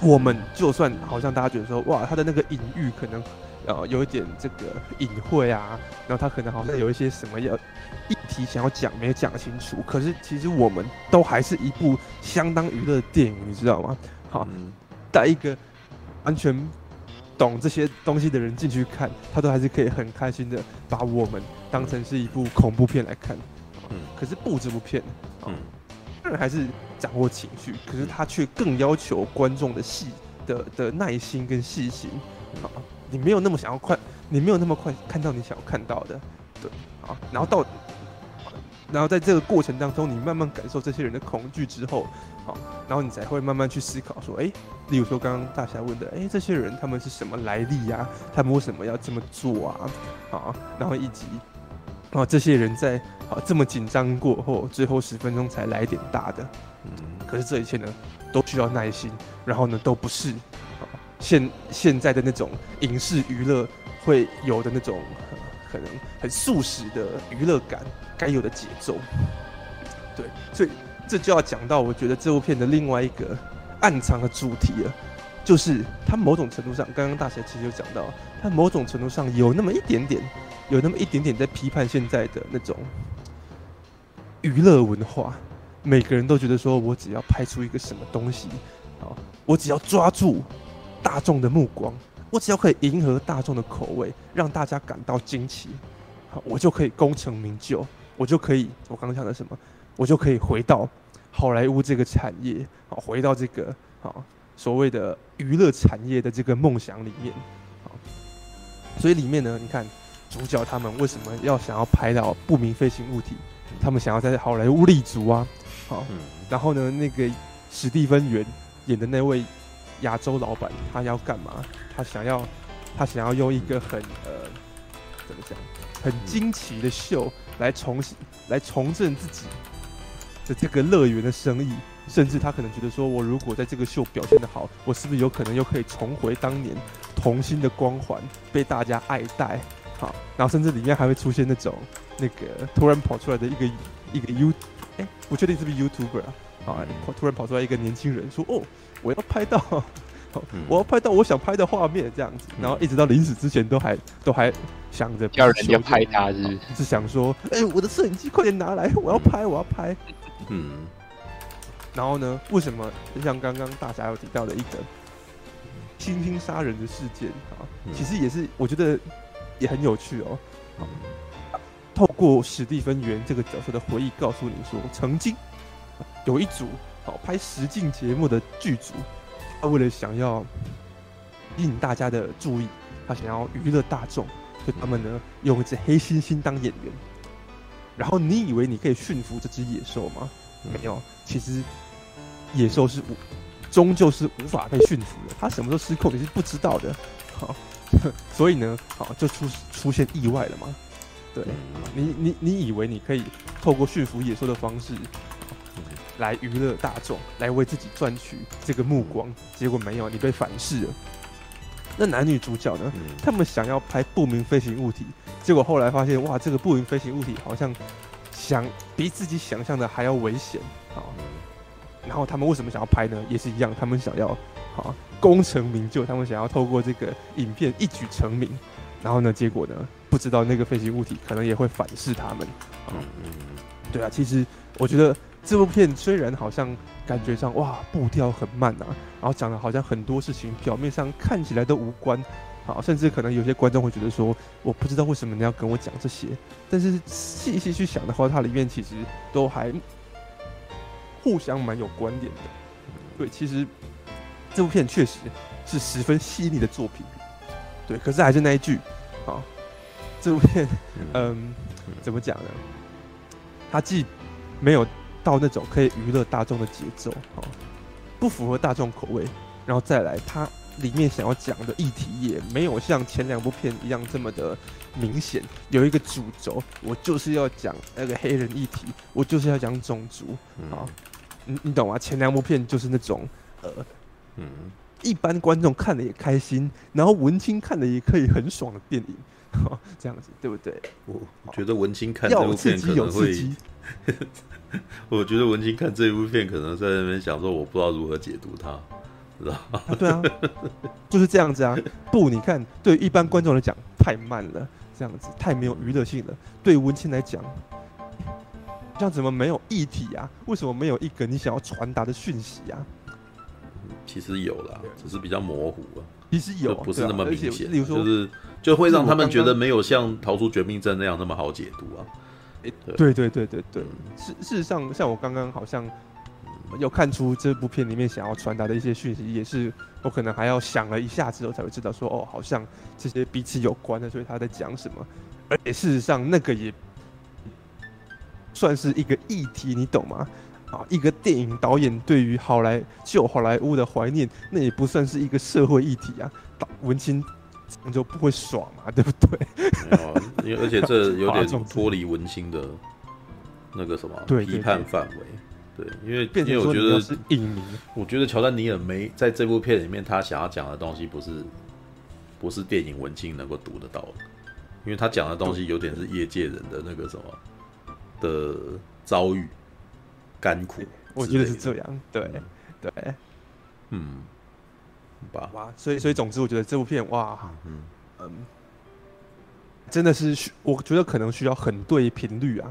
我们就算好像大家觉得说哇他的那个隐喻可能呃有一点这个隐晦啊，然后他可能好像有一些什么要议题想要讲没有讲清楚，可是其实我们都还是一部相当娱乐的电影，你知道吗？好，带一个完全。懂这些东西的人进去看，他都还是可以很开心的把我们当成是一部恐怖片来看。嗯，可是不这部片，嗯，当然还是掌握情绪，可是他却更要求观众的细的的耐心跟细心。啊，你没有那么想要快，你没有那么快看到你想要看到的，对，啊，然后到。然后在这个过程当中，你慢慢感受这些人的恐惧之后，好，然后你才会慢慢去思考说，哎，例如说刚刚大侠问的，哎，这些人他们是什么来历呀？他们为什么要这么做啊？好，然后以及，啊，这些人在啊这么紧张过后，最后十分钟才来点大的，嗯，可是这一切呢，都需要耐心，然后呢，都不是啊现现在的那种影视娱乐会有的那种。可能很速食的娱乐感，该有的节奏，对，所以这就要讲到，我觉得这部片的另外一个暗藏的主题了，就是它某种程度上，刚刚大侠其实有讲到，它某种程度上有那么一点点，有那么一点点在批判现在的那种娱乐文化，每个人都觉得说我只要拍出一个什么东西，啊，我只要抓住大众的目光。我只要可以迎合大众的口味，让大家感到惊奇，好，我就可以功成名就，我就可以，我刚刚讲的什么，我就可以回到好莱坞这个产业，好，回到这个好所谓的娱乐产业的这个梦想里面，好，所以里面呢，你看主角他们为什么要想要拍到不明飞行物体？他们想要在好莱坞立足啊，好，然后呢，那个史蒂芬元演的那位。亚洲老板他要干嘛？他想要，他想要用一个很呃，怎么讲，很惊奇的秀来重新来重振自己的这个乐园的生意。甚至他可能觉得说，我如果在这个秀表现的好，我是不是有可能又可以重回当年童星的光环，被大家爱戴？好，然后甚至里面还会出现那种那个突然跑出来的一个一个 You，哎，不确定是不是 YouTuber 啊？啊！突然跑出来一个年轻人说：“哦，我要拍到，我要拍到我想拍的画面，这样子。”然后一直到临死之前都还都还想着叫人家拍他是，是是想说：“哎、欸，我的摄影机快点拿来，我要拍，我要拍。”嗯。然后呢？为什么就像刚刚大侠有提到的一个猩猩杀人的事件啊？其实也是我觉得也很有趣哦。透过史蒂芬元这个角色的回忆，告诉你说曾经。有一组好拍实境节目的剧组，他为了想要吸引大家的注意，他想要娱乐大众，所以他们呢用一只黑猩猩当演员。然后你以为你可以驯服这只野兽吗？没有，其实野兽是无，终究是无法被驯服的。他什么时候失控你是不知道的。好，所以呢，好就出出现意外了嘛。对，你你你以为你可以透过驯服野兽的方式。来娱乐大众，来为自己赚取这个目光，结果没有，你被反噬了。那男女主角呢？嗯、他们想要拍不明飞行物体，结果后来发现，哇，这个不明飞行物体好像想比自己想象的还要危险啊。然后他们为什么想要拍呢？也是一样，他们想要啊功成名就，他们想要透过这个影片一举成名。然后呢，结果呢，不知道那个飞行物体可能也会反噬他们。嗯嗯，对啊，其实我觉得。这部片虽然好像感觉上哇步调很慢啊，然后讲的好像很多事情表面上看起来都无关，好，甚至可能有些观众会觉得说，我不知道为什么你要跟我讲这些，但是细细去想的话，它里面其实都还互相蛮有关联的。对，其实这部片确实是十分细腻的作品。对，可是还是那一句，啊，这部片，嗯，怎么讲呢？它既没有到那种可以娱乐大众的节奏，哦，不符合大众口味，然后再来，它里面想要讲的议题也没有像前两部片一样这么的明显，有一个主轴，我就是要讲那个黑人议题，我就是要讲种族，啊，你你懂吗？前两部片就是那种，呃，嗯。一般观众看的也开心，然后文青看的也可以很爽的电影，这样子对不对？我觉得文青看这部片可能会，我觉得文青看这部片可能在那边想说，我不知道如何解读它，知道吗？啊对啊，就是这样子啊。不，你看，对一般观众来讲太慢了，这样子太没有娱乐性了。对文青来讲，这样怎么没有议题啊？为什么没有一个你想要传达的讯息啊？其实有啦，只是比较模糊啊。其实有，不是那么明显。比如说，就是就会让他们觉得没有像《逃出绝命镇》那样那么好解读啊。对对对对对，事事实上，像我刚刚好像有看出这部片里面想要传达的一些讯息，也是我可能还要想了一下之后才会知道说，哦，好像这些彼此有关的，所以他在讲什么。而且事实上，那个也算是一个议题，你懂吗？啊一个电影导演对于好莱旧好莱坞的怀念，那也不算是一个社会议题啊。文青就不会爽嘛，对不对？因为而且这有点 脱离文青的那个什么批判范围。对，因为因为我觉得是影迷，我觉得乔丹尼尔没在这部片里面，他想要讲的东西不是不是电影文青能够读得到的，因为他讲的东西有点是业界人的那个什么的遭遇。甘苦，我觉得是这样，对，嗯、对，嗯，吧，哇，所以，所以，总之，我觉得这部片，哇，嗯嗯，真的是需，我觉得可能需要很对频率啊，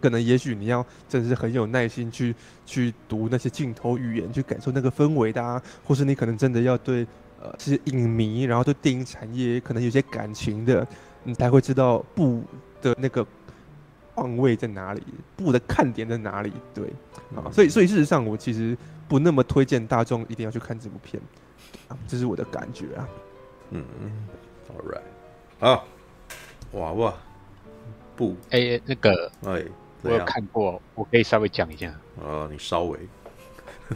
可能，也许你要真的是很有耐心去去读那些镜头语言，去感受那个氛围的啊，或是你可能真的要对呃，是影迷，然后对电影产业可能有些感情的，你才会知道不的那个。况位在哪里？部的看点在哪里？对啊，所以所以事实上，我其实不那么推荐大众一定要去看这部片，啊，这是我的感觉啊。嗯嗯，All right，好，哇哇，不，哎、欸，那个，哎，我有看过，我可以稍微讲一下。啊，你稍微，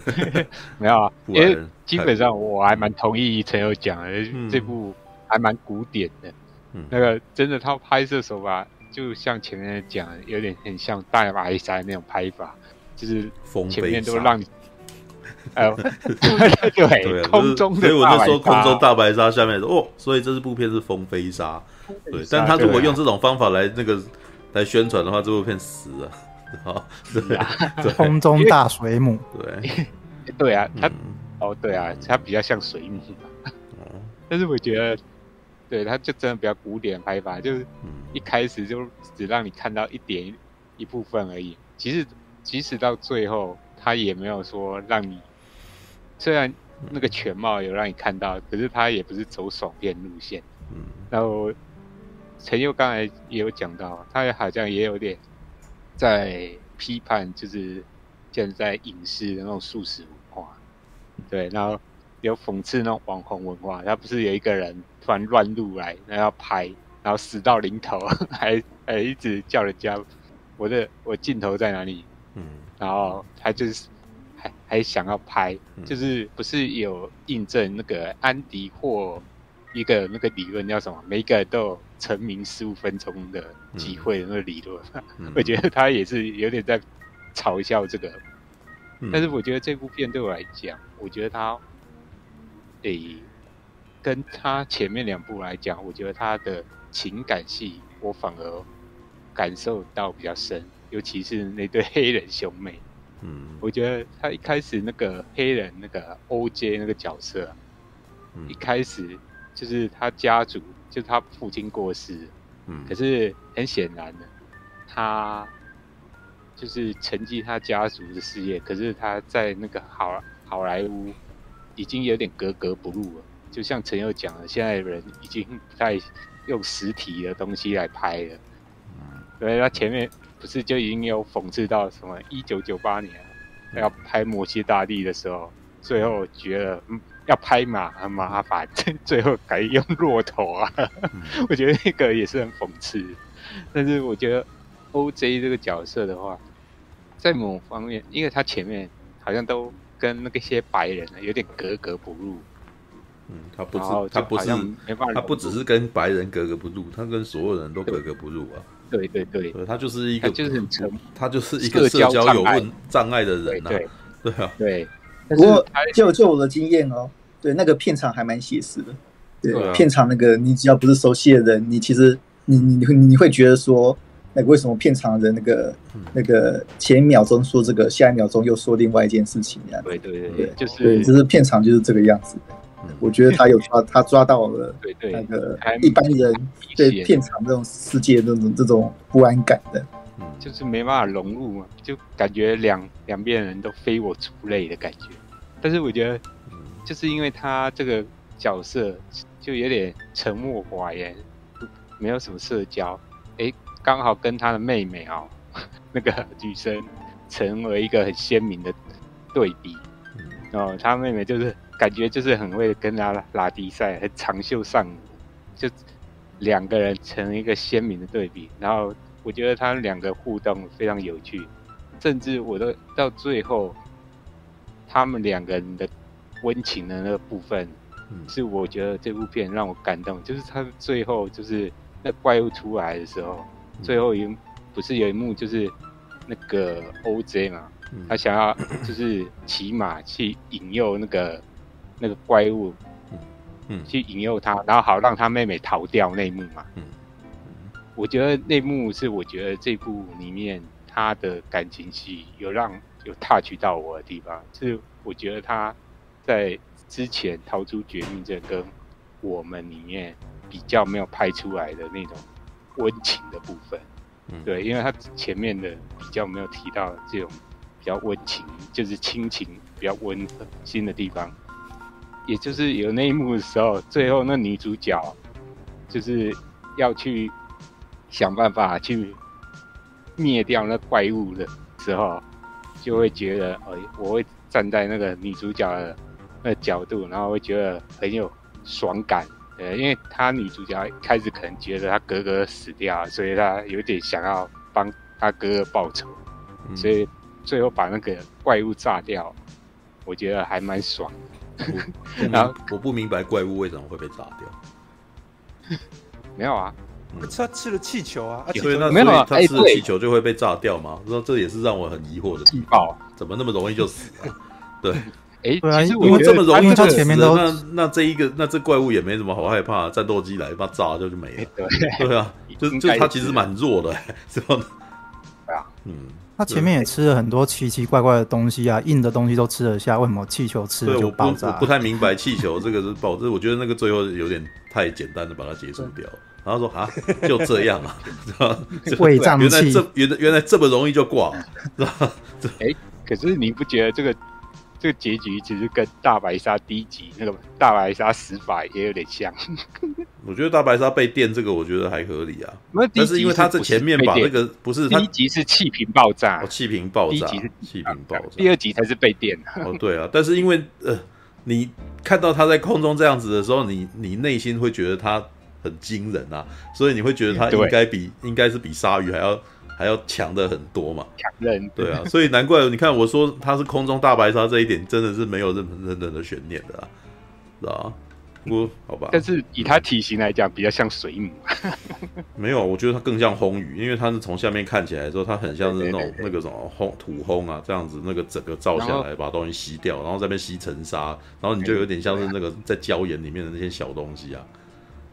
没有啊，因为基本上我还蛮同意陈友讲的，嗯、这部还蛮古典的，嗯、那个真的他拍摄手法。就像前面讲，有点很像大马艾莎那种拍法，就是前面都让你，哎呦，对，空中的，所以我就说空中大白鲨下面哦，所以这是部片是风飞沙，对，但他如果用这种方法来那个来宣传的话，这部片死了，好，对，空中大水母，对，对啊，他，哦，对啊，他比较像水母，但是我觉得。对，他就真的比较古典拍法，就是一开始就只让你看到一点一部分而已。其实，即使到最后，他也没有说让你，虽然那个全貌有让你看到，可是他也不是走爽片路线。嗯，然后陈佑刚才也有讲到，他好像也有点在批判，就是现在影视的那种速食文化。对，然后。有讽刺那种网红文化，他不是有一个人突然乱入来，然后要拍，然后死到临头，还还一直叫人家，我的我镜头在哪里？嗯，然后他就是还还想要拍，就是不是有印证那个安迪或一个那个理论叫什么？每一个人都有成名十五分钟的机会的那个理论，嗯、我觉得他也是有点在嘲笑这个，嗯、但是我觉得这部片对我来讲，我觉得他。诶，跟他前面两部来讲，我觉得他的情感戏我反而感受到比较深，尤其是那对黑人兄妹。嗯，我觉得他一开始那个黑人那个 OJ 那个角色，嗯，一开始就是他家族，就是他父亲过世，嗯，可是很显然的，他就是承继他家族的事业，可是他在那个好好莱坞已经有点格格不入了。就像陈佑讲的，现在的人已经不太用实体的东西来拍了。嗯，对，他前面不是就已经有讽刺到什么一九九八年要拍《摩西大帝》的时候，最后觉得嗯要拍马很麻烦，最后改用骆驼啊。我觉得那个也是很讽刺。但是我觉得 OJ 这个角色的话，在某方面，因为他前面好像都跟那个些白人有点格格不入。嗯，他不是，他不是，他不只是跟白人格格不入，他跟所有人都格格不入啊。对对对，他就是一个，就是很沉，他就是一个社交有问障碍的人呐。对啊，对。不过就就我的经验哦，对那个片场还蛮写实的。对，片场那个你只要不是熟悉的人，你其实你你你你会觉得说。那个为什么片场的那个、嗯、那个前一秒钟说这个，下一秒钟又说另外一件事情这样？对对对对，就是对，就是片场就是这个样子。嗯、我觉得他有抓，他抓到了对对那个一般人对片场这种世界那种这种不安感的，嗯，就是没办法融入嘛，就感觉两两边人都非我族类的感觉。但是我觉得，就是因为他这个角色就有点沉默寡言，没有什么社交，哎。刚好跟他的妹妹啊、哦，那个女生成为一个很鲜明的对比。哦，他妹妹就是感觉就是很会跟他拉低赛，很长袖上舞，就两个人成一个鲜明的对比。然后我觉得他们两个互动非常有趣，甚至我都到最后，他们两个人的温情的那个部分，是我觉得这部片让我感动，就是他最后就是那怪物出来的时候。最后一幕不是有一幕就是那个 OJ 嘛，嗯、他想要就是骑马去引诱那个那个怪物，嗯，嗯去引诱他，然后好让他妹妹逃掉那一幕嘛。嗯，嗯我觉得那幕是我觉得这部里面他的感情戏有让有 touch 到我的地方，是我觉得他在之前逃出绝命镇跟我们里面比较没有拍出来的那种。温情的部分，嗯，对，因为他前面的比较没有提到这种比较温情，就是亲情比较温馨的地方，也就是有那一幕的时候，最后那女主角就是要去想办法去灭掉那怪物的时候，就会觉得，哎，我会站在那个女主角的那角度，然后会觉得很有爽感。呃，因为他女主角一开始可能觉得他哥哥死掉，所以他有点想要帮他哥哥报仇，嗯、所以最后把那个怪物炸掉，我觉得还蛮爽的。然后我不明白怪物为什么会被炸掉。没有啊，嗯、他吃了气球啊，所以那没有他吃了气球就会被炸掉吗？那、欸、这也是让我很疑惑的地方，怎么那么容易就死了？对。哎，对啊，其实因为这么容易就前面都那那这一个那这怪物也没什么好害怕，战斗机来把炸就就没了。对对啊，就就他其实蛮弱的，是吧？对啊，嗯，他前面也吃了很多奇奇怪怪的东西啊，硬的东西都吃得下，为什么气球吃了就爆炸？我不太明白气球这个是爆，这我觉得那个最后有点太简单的把它结束掉。然后说啊，就这样啊，是吧？胃胀气，原来这原来原来这么容易就挂，是吧？哎，可是你不觉得这个？这个结局其实跟大白鲨第一集那个大白鲨死法也有点像。我觉得大白鲨被电这个，我觉得还合理啊。那但是因为他在前面把那个不是第一集是气瓶爆炸，哦，气瓶爆炸，第一集是气瓶爆炸，第二集才是被电。哦，对啊，但是因为呃，你看到他在空中这样子的时候，你你内心会觉得他很惊人啊，所以你会觉得他应该比应该是比鲨鱼还要。还要强的很多嘛？强人对啊，所以难怪你看我说他是空中大白鲨这一点真的是没有任何任何的悬念的啊，知道吧？不，好吧。但是以它体型来讲，比较像水母。没有，我觉得它更像红鱼，因为它是从下面看起来的时候，他很像是那种那个什么魟土魟啊，这样子那个整个照下来把东西吸掉，然后在那边吸尘沙，然后你就有点像是那个在礁岩里面的那些小东西啊，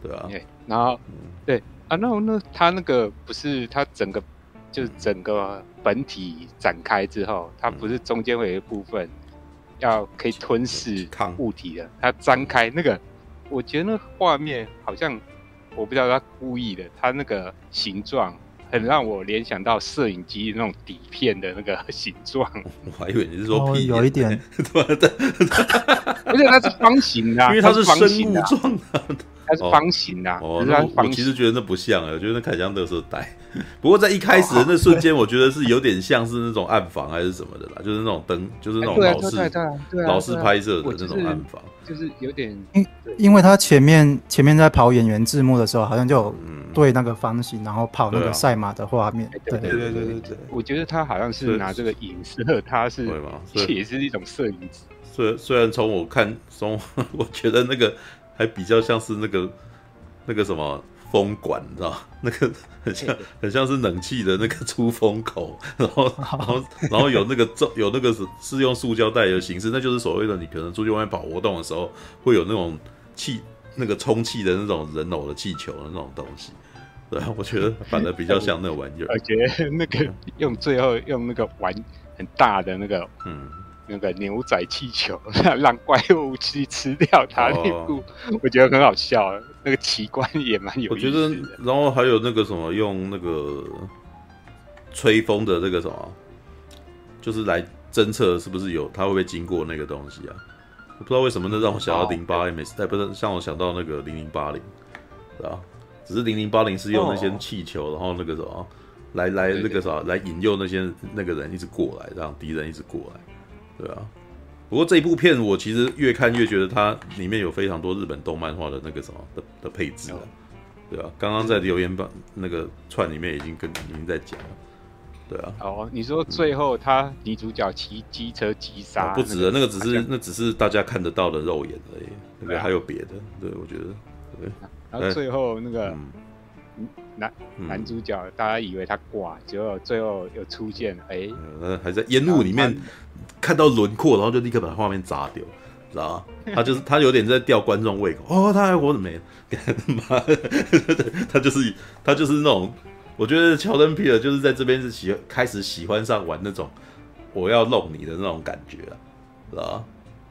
对啊。然后，对啊，那那它那个不是它整个。就是整个本体展开之后，它不是中间会有一部分要可以吞噬物体的，它张开那个，我觉得那画面好像我不知道他故意的，它那个形状很让我联想到摄影机那种底片的那个 形状。我还以为你是说、哦、有一点，对对，而且它是方形的、啊，因为它是生物状的。它是方形的、啊，哦，那我其实觉得那不像啊，我觉得那看起来像垃圾袋。不过在一开始的那瞬间，我觉得是有点像是那种暗房还是什么的啦，就是那种灯，就是那种老式、老式拍摄的那种暗房，就是有点。因因为他前面前面在跑演员字幕的时候，好像就有对那个方形，然后跑那个赛马的画面。对对对对对对，我觉得他好像是拿这个影射，他是也是一种摄影。虽虽然从我看，从 我觉得那个。还比较像是那个那个什么风管，你知道 那个很像很像是冷气的那个出风口，然后然后 然后有那个有那个是是用塑胶袋的形式，那就是所谓的你可能出去外面跑活动的时候，会有那种气那个充气的那种人偶的气球的那种东西。对啊，我觉得反而比较像那个玩意儿。我觉得那个用最后用那个玩很大的那个嗯。那个牛仔气球 让怪物去吃掉它那部，哦、我觉得很好笑。那个奇观也蛮有意思的。我觉得，然后还有那个什么，用那个吹风的那个什么，就是来侦测是不是有它会不会经过那个东西啊？我不知道为什么那让我想到零八零，每次哎不是像我想到那个零零八零，对吧？只是零零八零是用那些气球，哦、然后那个什么来来那个啥来引诱那些那个人一直过来，让敌人一直过来。对啊，不过这一部片我其实越看越觉得它里面有非常多日本动漫画的那个什么的的配置啊，对啊，刚刚在留言板那个串里面已经跟已经在讲了，对啊。哦，你说最后他女主角骑机车击杀、哦，不止的，那个只是那只是大家看得到的肉眼而已，那个还有别的，对我觉得，对。然后最后那个。嗯。男男主角，大家以为他挂，结果最后又出现，哎，还在烟雾里面看到轮廓，然后就立刻把画面砸掉，知道吗？他就是他有点在吊观众胃口，哦，他还活着没？妈的，他就是他就是那种，我觉得乔登皮尔就是在这边是喜开始喜欢上玩那种我要弄你的那种感觉了，知道吗？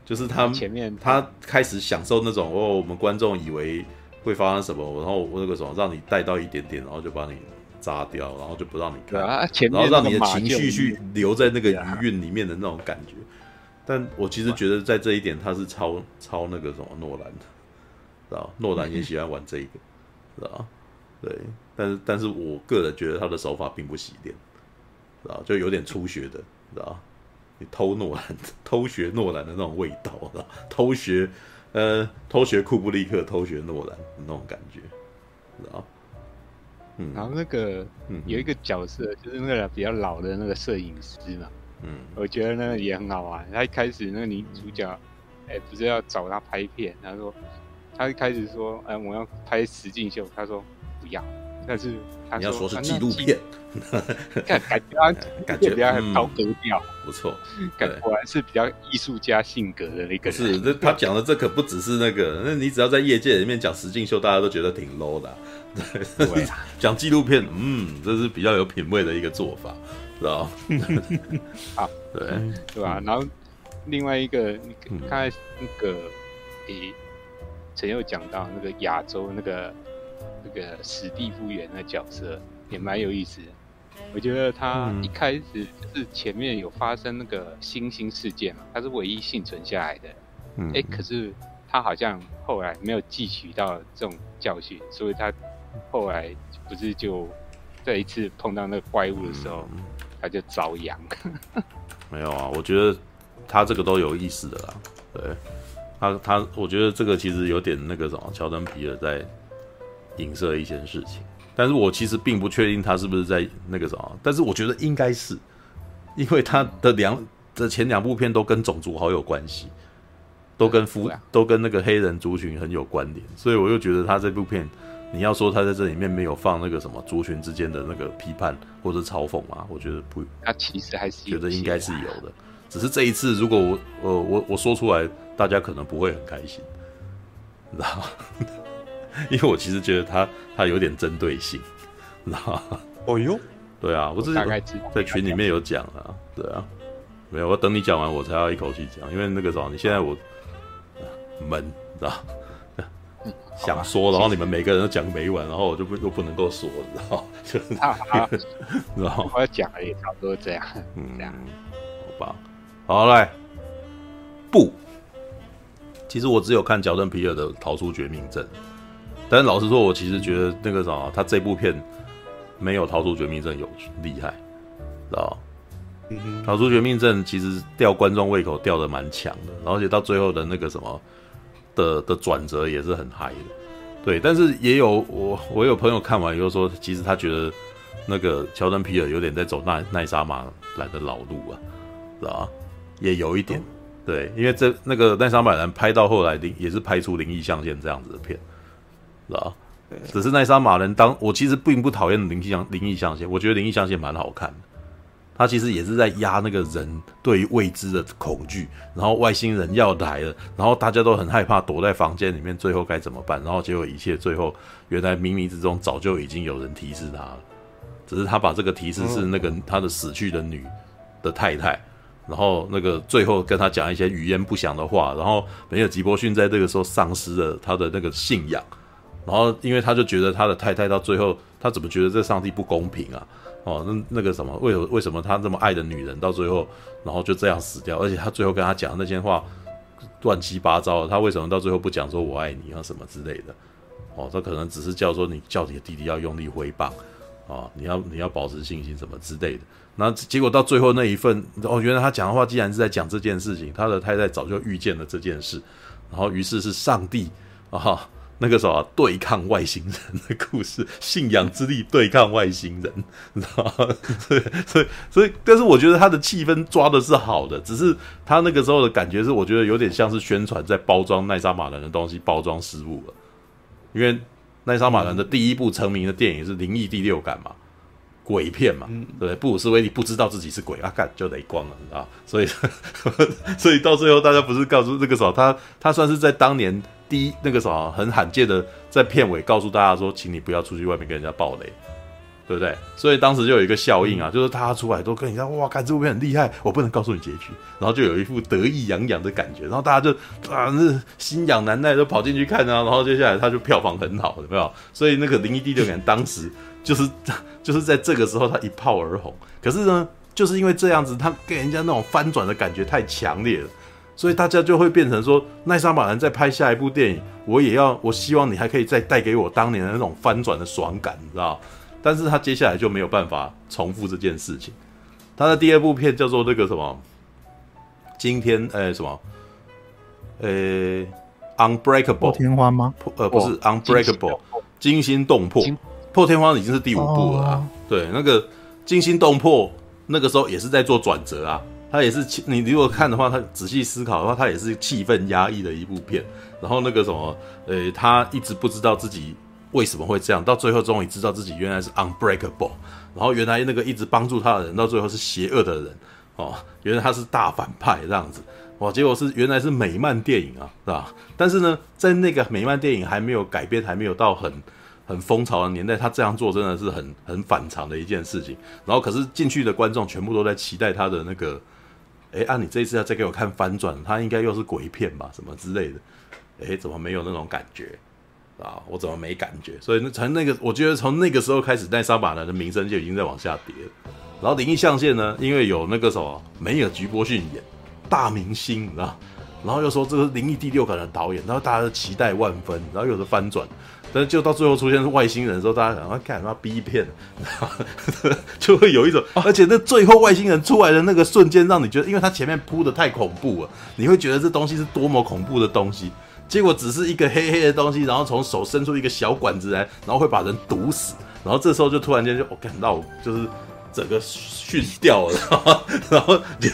就是他前面他开始享受那种哦，我们观众以为。会发生什么？然后我那个什么，让你带到一点点，然后就把你炸掉，然后就不让你看，啊、然后让你的情绪去留在那个余韵里面的那种感觉。但我其实觉得在这一点，他是超超那个什么诺兰的，知道诺兰也喜欢玩这个，知道对，但是但是我个人觉得他的手法并不洗练，知道就有点初学的，知道你偷诺兰 偷学诺兰的那种味道，知道偷学。呃，偷学库布里克，偷学诺兰那种感觉，知道？嗯，然后那个有一个角色，就是那个比较老的那个摄影师嘛，嗯，我觉得那个也很好玩。他一开始那个女主角，哎、欸，不是要找他拍片，他说，他一开始说，哎、欸，我要拍实境秀，他说不要。但是他你要说是纪录片，感 感觉他 感觉比较高格调，不错，感果然是比较艺术家性格的那个。是，这他讲的这可不只是那个，那你只要在业界里面讲实境秀，大家都觉得挺 low 的。对，讲纪录片，嗯，这是比较有品味的一个做法，知道 好，对。对吧？然后另外一个，你看那个，诶，陈又讲到那个亚洲那个。那个史蒂夫元的角色也蛮有意思的，我觉得他一开始就是前面有发生那个星星事件嘛，他是唯一幸存下来的，嗯，哎，可是他好像后来没有汲取到这种教训，所以他后来不是就这一次碰到那个怪物的时候，他就遭殃。没有啊，我觉得他这个都有意思的啦，对，他他，我觉得这个其实有点那个什么，乔丹皮尔在。影射一些事情，但是我其实并不确定他是不是在那个什么，但是我觉得应该是，因为他的两的前两部片都跟种族好有关系，都跟肤都跟那个黑人族群很有关联，所以我又觉得他这部片，你要说他在这里面没有放那个什么族群之间的那个批判或者嘲讽嘛，我觉得不，他其实还是觉得应该是有的，只是这一次如果我呃我我说出来，大家可能不会很开心，你知道吗？因为我其实觉得他他有点针对性，你知道吗？哦呦，对啊，我自己在群里面有讲啊，对啊，没有，我等你讲完我才要一口气讲，因为那个时候你现在我闷，知道 想说，然后你们每个人都讲没完，然后我就不又不能够说，然后 就是，然 后我要讲的也差不多这样，嗯，这样，好吧，好来，不，其实我只有看乔登皮尔的《逃出绝命镇》，但是老实说，我其实觉得那个啥，他这部片没有《逃出绝命镇》有厉害，知道嗯哼，《逃出绝命镇》其实吊观众胃口吊的蛮强的，然后而且到最后的那个什么。的的转折也是很嗨的，对，但是也有我我有朋友看完以后说，其实他觉得那个乔丹皮尔有点在走奈奈莎马兰的老路啊，知道吧？也有一点，对，因为这那个奈莎马兰拍到后来灵也是拍出灵异象限这样子的片，知道吧？只是奈莎马兰当我其实并不讨厌灵异象灵异象限，我觉得灵异象限蛮好看的。他其实也是在压那个人对于未知的恐惧，然后外星人要来了，然后大家都很害怕，躲在房间里面，最后该怎么办？然后结果一切最后原来冥冥之中早就已经有人提示他了，只是他把这个提示是那个他的死去的女的太太，然后那个最后跟他讲一些语焉不详的话，然后梅尔吉伯逊在这个时候丧失了他的那个信仰，然后因为他就觉得他的太太到最后他怎么觉得这上帝不公平啊？哦，那那个什么，为为什么他这么爱的女人到最后，然后就这样死掉？而且他最后跟他讲的那些话乱七八糟的，他为什么到最后不讲说我爱你啊什么之类的？哦，他可能只是叫说你叫你的弟弟要用力挥棒，啊，你要你要保持信心什么之类的。那结果到最后那一份，哦，原来他讲的话既然是在讲这件事情，他的太太早就预见了这件事，然后于是是上帝啊。那个时候啊，对抗外星人的故事，信仰之力对抗外星人，你知道吗？所以，所以，所以，但是我觉得他的气氛抓的是好的，只是他那个时候的感觉是，我觉得有点像是宣传在包装奈莎马兰的东西，包装失误了。因为奈莎马兰的第一部成名的电影是《灵异第六感》嘛，鬼片嘛，对不对？布鲁斯威利不知道自己是鬼啊，干就雷光了，你知道？所以，所以到最后，大家不是告诉那个时候，他他算是在当年。第一，那个什么很罕见的，在片尾告诉大家说，请你不要出去外面跟人家爆雷，对不对？所以当时就有一个效应啊，就是大家出来都跟人家哇，看这部片很厉害，我不能告诉你结局，然后就有一副得意洋洋的感觉，然后大家就啊，那心痒难耐都跑进去看啊，然后接下来他就票房很好，有没有？所以那个《灵异第六感》当时就是就是在这个时候他一炮而红，可是呢，就是因为这样子，他给人家那种翻转的感觉太强烈了。所以大家就会变成说，奈莎马兰在拍下一部电影，我也要，我希望你还可以再带给我当年的那种翻转的爽感，你知道？但是他接下来就没有办法重复这件事情。他的第二部片叫做那个什么，今天呃、欸、什么，呃、欸、，Unbreakable 破天荒吗？呃不是 Unbreakable，惊心动魄，破天荒已经是第五部了啊。哦、对，那个惊心动魄那个时候也是在做转折啊。他也是气，你如果看的话，他仔细思考的话，他也是气氛压抑的一部片。然后那个什么，呃，他一直不知道自己为什么会这样，到最后终于知道自己原来是 unbreakable。然后原来那个一直帮助他的人，到最后是邪恶的人哦，原来他是大反派这样子。哇，结果是原来是美漫电影啊，是吧？但是呢，在那个美漫电影还没有改编，还没有到很 很风潮的年代，他这样做真的是很很反常的一件事情。然后可是进去的观众全部都在期待他的那个。哎，按、啊、你这一次要再给我看翻转，他应该又是鬼片吧，什么之类的？哎，怎么没有那种感觉啊？我怎么没感觉？所以那从那个，我觉得从那个时候开始，奈莎马兰的名声就已经在往下跌了。然后灵异象限呢，因为有那个什么梅尔吉波逊演大明星，你知道？然后又说这个灵异第六感的导演，然后大家都期待万分，然后又是翻转。但是就到最后出现是外星人的时候，大家想要干什么 B 片，就会有一种，而且那最后外星人出来的那个瞬间，让你觉得，因为他前面铺的太恐怖了，你会觉得这东西是多么恐怖的东西，结果只是一个黑黑的东西，然后从手伸出一个小管子来，然后会把人毒死，然后这时候就突然间就我感到就是整个逊掉了，然后对，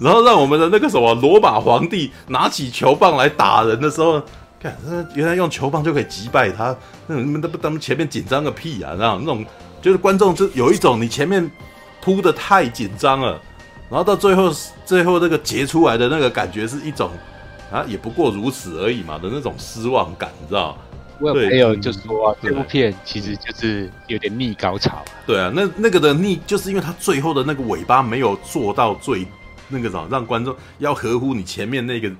然后让我们的那个什么罗马皇帝拿起球棒来打人的时候。看，原来用球棒就可以击败他，那你们都不，他们前面紧张个屁啊！那种那种，就是观众就有一种你前面铺的太紧张了，然后到最后最后那个结出来的那个感觉是一种啊，也不过如此而已嘛的那种失望感，你知道？我有朋友就说、啊，这部片其实就是有点逆高潮。对啊，那那个的逆，就是因为他最后的那个尾巴没有做到最那个什么，让观众要合乎你前面那个。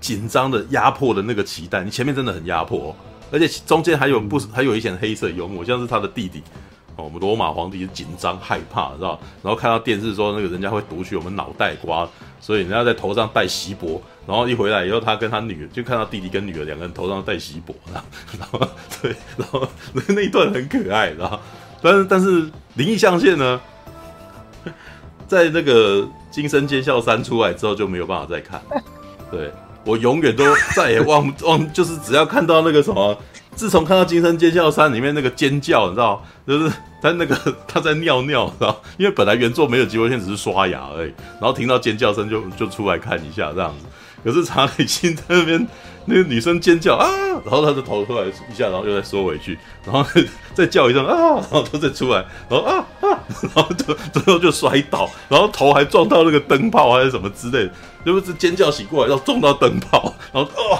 紧张的压迫的那个期待，你前面真的很压迫，哦，而且中间还有不还有一些黑色幽默，像是他的弟弟哦，我们罗马皇帝紧张害怕，知道？然后看到电视说那个人家会夺取我们脑袋瓜，所以人家在头上戴锡箔，然后一回来以后，他跟他女儿就看到弟弟跟女儿两个人头上戴锡箔，然后对，然后那一段很可爱，知道？但是 但是灵异象限呢，在那个《金声尖笑三》出来之后就没有办法再看，对。我永远都再也忘不忘，就是只要看到那个什么，自从看到《金声尖叫三》里面那个尖叫，你知道，就是他那个他在尿尿，知道，因为本来原作没有机会现在，只是刷牙而已，然后听到尖叫声就就出来看一下这样子。可是查理金在那边，那个女生尖叫啊，然后她的头出来一下，然后又再缩回去，然后 再叫一声啊，然后他再出来，然后啊啊，然后就最后就摔倒，然后头还撞到那个灯泡还是什么之类的。就是尖叫醒过来，要撞到灯泡，然后哦，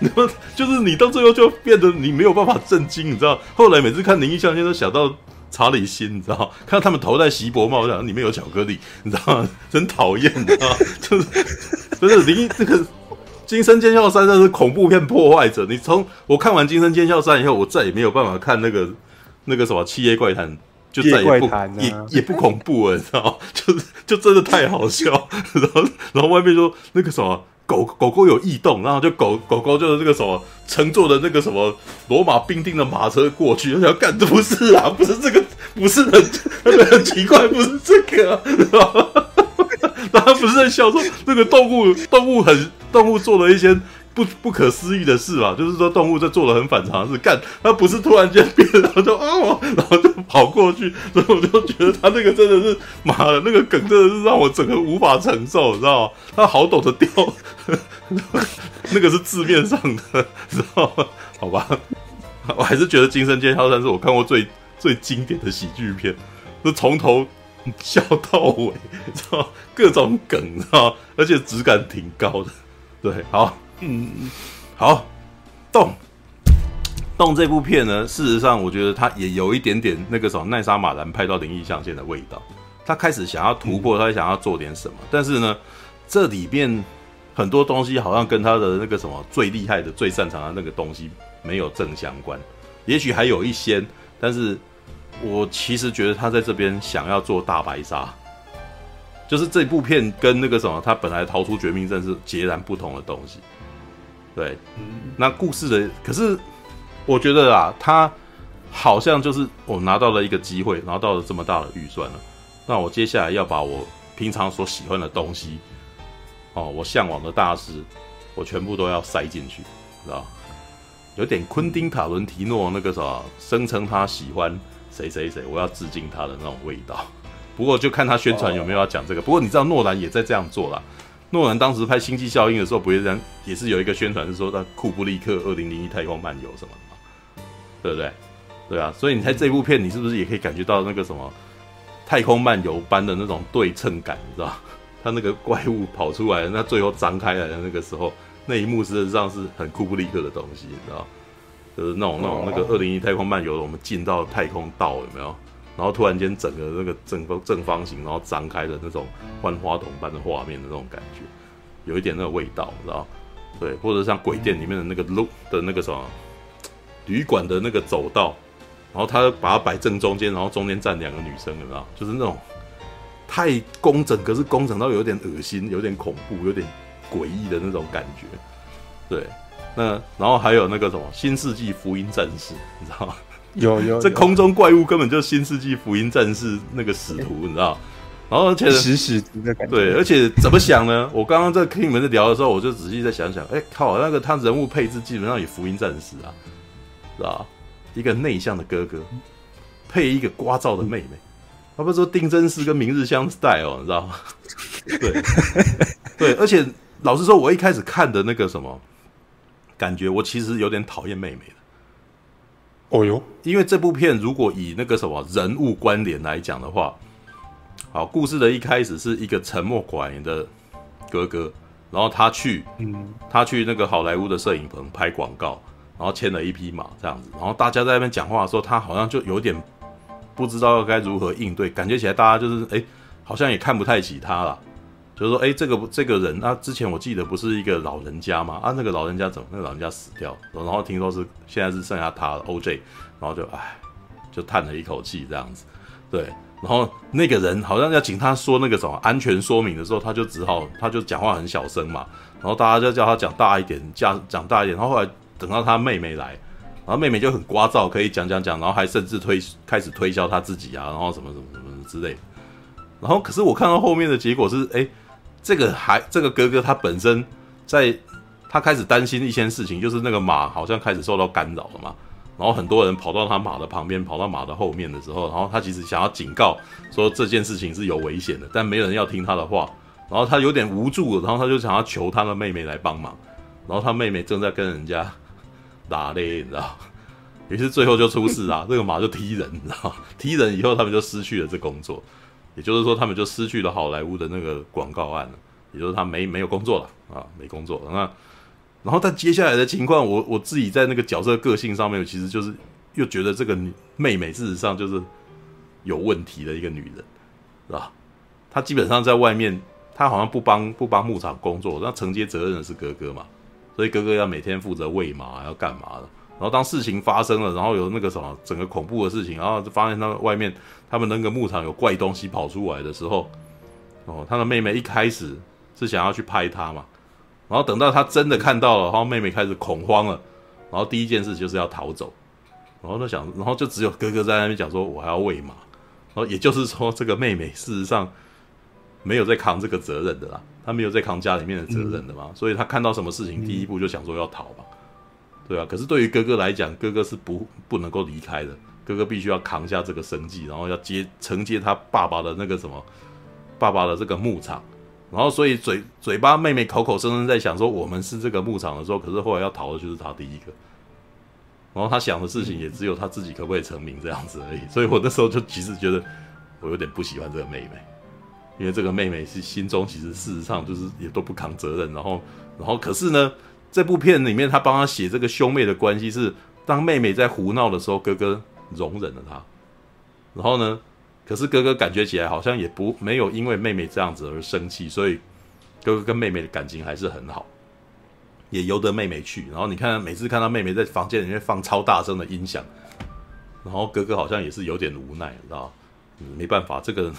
然后就是你到最后就变得你没有办法震惊，你知道？后来每次看灵异相片都想到查理心，你知道？看到他们头戴锡箔帽，我想里面有巧克力，你知道吗？真讨厌，你知道？就是就是灵异这个《惊声尖叫三》真是恐怖片破坏者。你从我看完《金身尖叫三》以后，我再也没有办法看那个那个什么《七夜怪谈》。就再也不也也不恐怖了，你知道吗？就是就真的太好笑，然后然后外面说那个什么狗狗狗有异动，然后就狗狗狗就是那个什么乘坐的那个什么罗马兵丁的马车过去，而且要干不是啊，不是这个，不是很很奇怪，不是这个、啊，知道吗？他不是在笑说那个动物动物很动物做了一些。不不可思议的事嘛，就是说动物在做了很反常的事，干它不是突然间变，然后就哦，然后就跑过去，所以我就觉得他那个真的是妈的，那个梗真的是让我整个无法承受，你知道吗？他好懂得掉，那个是字面上的，知道吗？好吧，我还是觉得《惊声尖叫三》是我看过最最经典的喜剧片，就从头笑到尾，知道各种梗，知道而且质感挺高的，对，好。嗯，好，动动这部片呢，事实上我觉得它也有一点点那个什么奈莎马兰拍到灵异象限的味道。他开始想要突破，他想要做点什么，但是呢，这里面很多东西好像跟他的那个什么最厉害的、最擅长的那个东西没有正相关。也许还有一些，但是我其实觉得他在这边想要做大白鲨。就是这部片跟那个什么，他本来逃出绝命镇是截然不同的东西。对，那故事的可是，我觉得啊，他好像就是我拿到了一个机会，拿到了这么大的预算了，那我接下来要把我平常所喜欢的东西，哦，我向往的大师，我全部都要塞进去，知道？有点昆汀塔伦提诺那个什么，声称他喜欢谁谁谁，我要致敬他的那种味道。不过就看他宣传有没有要讲这个。不过你知道诺兰也在这样做啦。诺兰当时拍《星际效应》的时候，不是人也是有一个宣传，是说他库布里克《二零零一太空漫游》什么的嘛，对不对？对啊，所以你猜这部片，你是不是也可以感觉到那个什么太空漫游般的那种对称感？你知道，他那个怪物跑出来，那最后张开来的那个时候，那一幕事实上是很库布里克的东西，你知道，就是那种那种那个《二零零一太空漫游》，我们进到太空道有没有？然后突然间，整个那个正方正方形，然后张开的那种万花筒般的画面的那种感觉，有一点那个味道，你知道？对，或者像鬼店里面的那个路的那个什么旅馆的那个走道，然后他把它摆正中间，然后中间站两个女生，你知道？就是那种太工整，可是工整到有点恶心，有点恐怖，有点诡异的那种感觉。对，那然后还有那个什么《新世纪福音战士》，你知道吗？有 有，这空中怪物根本就新世纪福音战士那个使徒，你知道？然后而且使使徒的感觉。对，而且怎么想呢？我刚刚在听你们在聊的时候，我就仔细在想想，哎靠，那个他人物配置基本上也福音战士啊，是吧？一个内向的哥哥，配一个聒噪的妹妹，他不是说丁真司跟明日香 style，你知道吗？对对，而且老实说，我一开始看的那个什么感觉，我其实有点讨厌妹妹的。哦哟，因为这部片如果以那个什么人物关联来讲的话，好，故事的一开始是一个沉默寡言的哥哥，然后他去，嗯，他去那个好莱坞的摄影棚拍广告，然后牵了一匹马这样子，然后大家在那边讲话的时候，他好像就有点不知道该如何应对，感觉起来大家就是哎，好像也看不太起他了，就是说，哎，这个这个人，那、啊、之前我记得不是一个老人家吗？啊，那个老人家怎么？那个老人家死掉，然后听说是现在是剩下他了，OJ，然后就唉，就叹了一口气这样子，对，然后那个人好像要请他说那个什么安全说明的时候，他就只好他就讲话很小声嘛，然后大家就叫他讲大一点，讲讲大一点，然后后来等到他妹妹来，然后妹妹就很聒噪，可以讲讲讲，然后还甚至推开始推销他自己啊，然后什么什么什么之类的，然后可是我看到后面的结果是，哎。这个还这个哥哥他本身在，他开始担心一些事情，就是那个马好像开始受到干扰了嘛，然后很多人跑到他马的旁边，跑到马的后面的时候，然后他其实想要警告说这件事情是有危险的，但没人要听他的话，然后他有点无助，然后他就想要求他的妹妹来帮忙，然后他妹妹正在跟人家打嘞，你知道，于是最后就出事啊，这个马就踢人，你知道，踢人以后他们就失去了这工作。也就是说，他们就失去了好莱坞的那个广告案了。也就是他没没有工作了啊，没工作了。那然后，但接下来的情况，我我自己在那个角色个性上面，其实就是又觉得这个妹妹事实上就是有问题的一个女人，是吧？她基本上在外面，她好像不帮不帮牧场工作，那承接责任的是哥哥嘛，所以哥哥要每天负责喂马，要干嘛的？然后当事情发生了，然后有那个什么整个恐怖的事情，然后就发现他们外面他们那个牧场有怪东西跑出来的时候，哦，他的妹妹一开始是想要去拍他嘛，然后等到他真的看到了，然后妹妹开始恐慌了，然后第一件事就是要逃走，然后他想，然后就只有哥哥在那边讲说，我还要喂马，然后也就是说这个妹妹事实上没有在扛这个责任的啦，她没有在扛家里面的责任的嘛，所以她看到什么事情，第一步就想说要逃吧。对啊，可是对于哥哥来讲，哥哥是不不能够离开的，哥哥必须要扛下这个生计，然后要接承接他爸爸的那个什么，爸爸的这个牧场，然后所以嘴嘴巴妹妹口口声声在想说我们是这个牧场的时候，可是后来要逃的就是他第一个，然后他想的事情也只有他自己可不可以成名这样子而已，所以我那时候就其实觉得我有点不喜欢这个妹妹，因为这个妹妹是心中其实事实上就是也都不扛责任，然后然后可是呢。这部片里面，他帮他写这个兄妹的关系是，当妹妹在胡闹的时候，哥哥容忍了她，然后呢，可是哥哥感觉起来好像也不没有因为妹妹这样子而生气，所以哥哥跟妹妹的感情还是很好，也由得妹妹去。然后你看，每次看到妹妹在房间里面放超大声的音响，然后哥哥好像也是有点无奈，你知道嗯，没办法，这个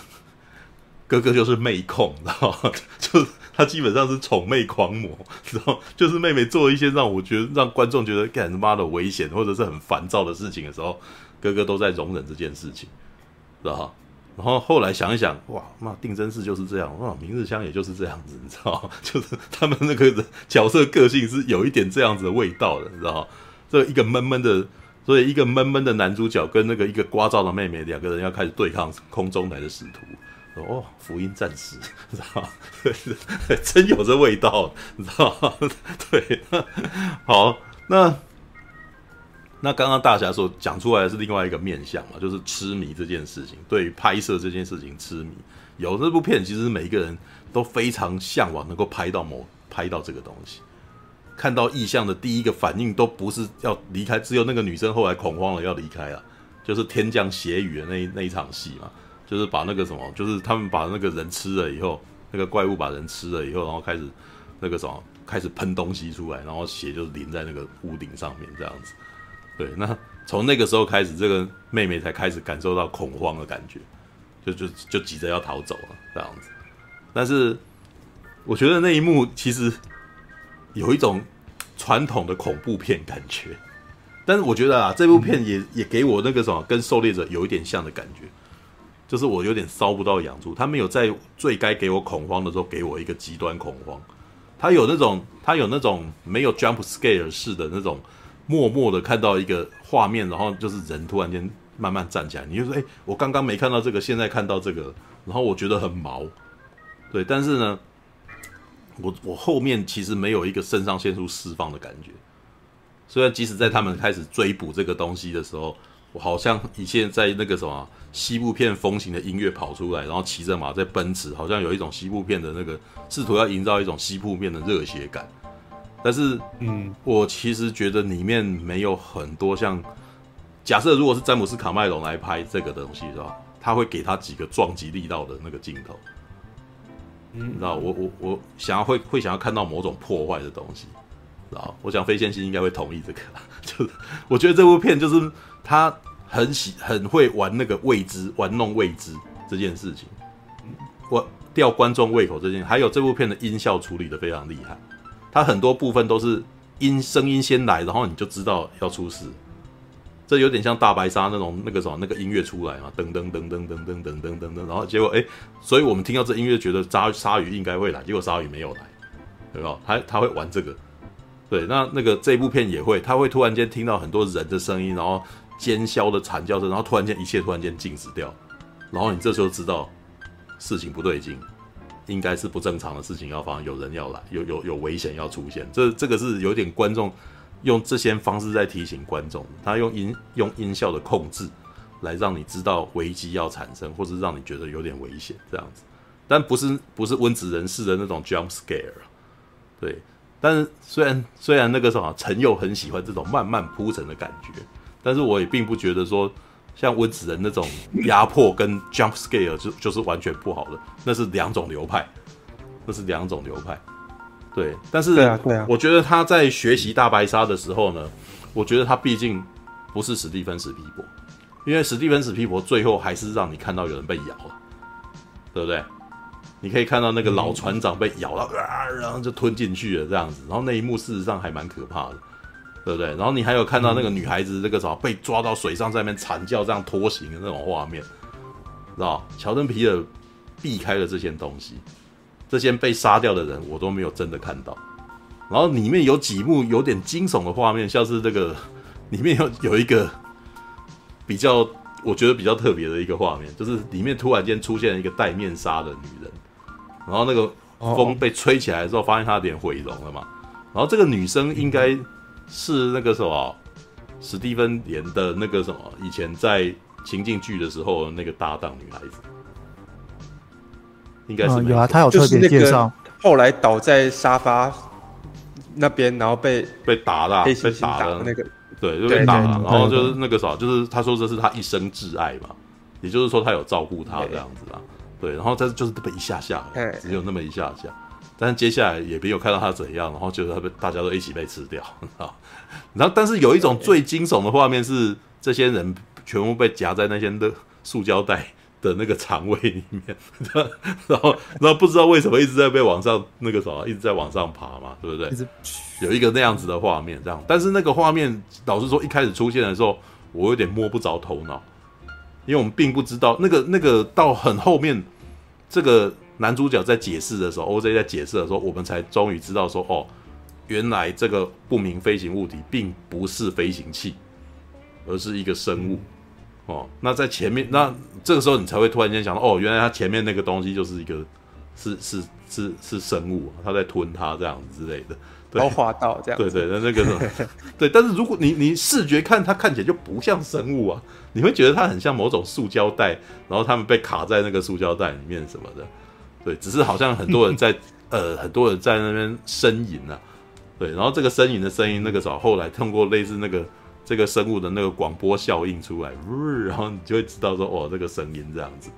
哥哥就是妹控，知道吗？就。他基本上是宠妹狂魔，知道？就是妹妹做一些让我觉得让观众觉得干他妈的危险或者是很烦躁的事情的时候，哥哥都在容忍这件事情，知道？然后后来想一想，哇，那定真寺就是这样，哇，明日香也就是这样子，你知道？就是他们那个角色个性是有一点这样子的味道的，你知道？这一个闷闷的，所以一个闷闷的男主角跟那个一个聒噪的妹妹，两个人要开始对抗空中来的使徒。哦，福音战士，你知道吗？真有这味道，你知道吗？对，好，那那刚刚大侠所讲出来是另外一个面向嘛，就是痴迷这件事情，对于拍摄这件事情痴迷。有这部片，其实每一个人都非常向往能够拍到某拍到这个东西，看到意象的第一个反应都不是要离开，只有那个女生后来恐慌了要离开了，就是天降血雨的那那一场戏嘛。就是把那个什么，就是他们把那个人吃了以后，那个怪物把人吃了以后，然后开始那个什么，开始喷东西出来，然后血就淋在那个屋顶上面这样子。对，那从那个时候开始，这个妹妹才开始感受到恐慌的感觉，就就就急着要逃走了这样子。但是我觉得那一幕其实有一种传统的恐怖片感觉，但是我觉得啊，这部片也也给我那个什么，跟狩猎者有一点像的感觉。就是我有点烧不到养猪，他没有在最该给我恐慌的时候给我一个极端恐慌，他有那种他有那种没有 jump scare 式的那种默默的看到一个画面，然后就是人突然间慢慢站起来，你就说哎，我刚刚没看到这个，现在看到这个，然后我觉得很毛，对，但是呢，我我后面其实没有一个肾上腺素释放的感觉，虽然即使在他们开始追捕这个东西的时候。我好像以前在那个什么西部片风情的音乐跑出来，然后骑着马在奔驰，好像有一种西部片的那个试图要营造一种西部片的热血感。但是，嗯，我其实觉得里面没有很多像，假设如果是詹姆斯卡麦隆来拍这个东西是吧？他会给他几个撞击力道的那个镜头，嗯，你知道我我我想要会会想要看到某种破坏的东西，知道我想飞仙星应该会同意这个，就是我觉得这部片就是他很喜很会玩那个未知玩弄未知这件事情，我吊观众胃口这件，还有这部片的音效处理得非常厉害，它很多部分都是音声音先来，然后你就知道要出事。这有点像大白鲨那种那个什么那个音乐出来嘛，噔噔噔噔噔噔噔噔噔噔，然后结果哎，所以我们听到这音乐觉得鲨鲨鱼应该会来，结果鲨鱼没有来，对吧？他他会玩这个，对，那那个这部片也会，他会突然间听到很多人的声音，然后尖啸的惨叫声，然后突然间一切突然间静止掉，然后你这时候知道事情不对劲，应该是不正常的事情要发生，有人要来，有有有危险要出现，这这个是有点观众。用这些方式在提醒观众，他用音用音效的控制来让你知道危机要产生，或是让你觉得有点危险这样子，但不是不是温子仁式的那种 jump scare，对，但是虽然虽然那个什么陈佑很喜欢这种慢慢铺陈的感觉，但是我也并不觉得说像温子仁那种压迫跟 jump scare 就就是完全不好的，那是两种流派，那是两种流派。对，但是对啊，对啊我觉得他在学习大白鲨的时候呢，我觉得他毕竟不是史蒂芬史皮博，因为史蒂芬史皮博最后还是让你看到有人被咬了，对不对？你可以看到那个老船长被咬了，啊，然后就吞进去了这样子，然后那一幕事实上还蛮可怕的，对不对？然后你还有看到那个女孩子这个什么被抓到水上在那边惨叫这样拖行的那种画面，知道？乔登皮尔避开了这些东西。这些被杀掉的人，我都没有真的看到。然后里面有几幕有点惊悚的画面，像是这个里面有有一个比较，我觉得比较特别的一个画面，就是里面突然间出现了一个戴面纱的女人，然后那个风被吹起来之后，发现她脸毁容了嘛。然后这个女生应该是那个什么史蒂芬演的那个什么，以前在情境剧的时候的那个搭档女孩子。应该是、嗯、有啊，他有特别介绍。后来倒在沙发那边，然后被被打了，被打了那个，对，就被打了。然后就是那个啥，就是他说这是他一生挚爱嘛，也就是说他有照顾他这样子啊。对，然后这就是这么一下下，只有那么一下下。但是接下来也没有看到他怎样，然后就是他被大家都一起被吃掉啊。然后，但是有一种最惊悚的画面是，这些人全部被夹在那些的塑胶袋的那个肠胃里面，然后然后不知道为什么一直在被往上那个什么，一直在往上爬嘛，对不对？有一个那样子的画面，这样。但是那个画面，老实说，一开始出现的时候，我有点摸不着头脑，因为我们并不知道那个那个到很后面，这个男主角在解释的时候，OJ 在解释的时候，我们才终于知道说，哦，原来这个不明飞行物体并不是飞行器，而是一个生物。哦，那在前面，那这个时候你才会突然间想到，哦，原来它前面那个东西就是一个，是是是是生物，它在吞它这样子之类的，对，滑道这样，对对，那那个，对，但是如果你你视觉看它看起来就不像生物啊，你会觉得它很像某种塑胶袋，然后他们被卡在那个塑胶袋里面什么的，对，只是好像很多人在呃很多人在那边呻吟啊，对，然后这个呻吟的声音，那个时候后来通过类似那个。这个生物的那个广播效应出来，然后你就会知道说，哦，这个声音这样子，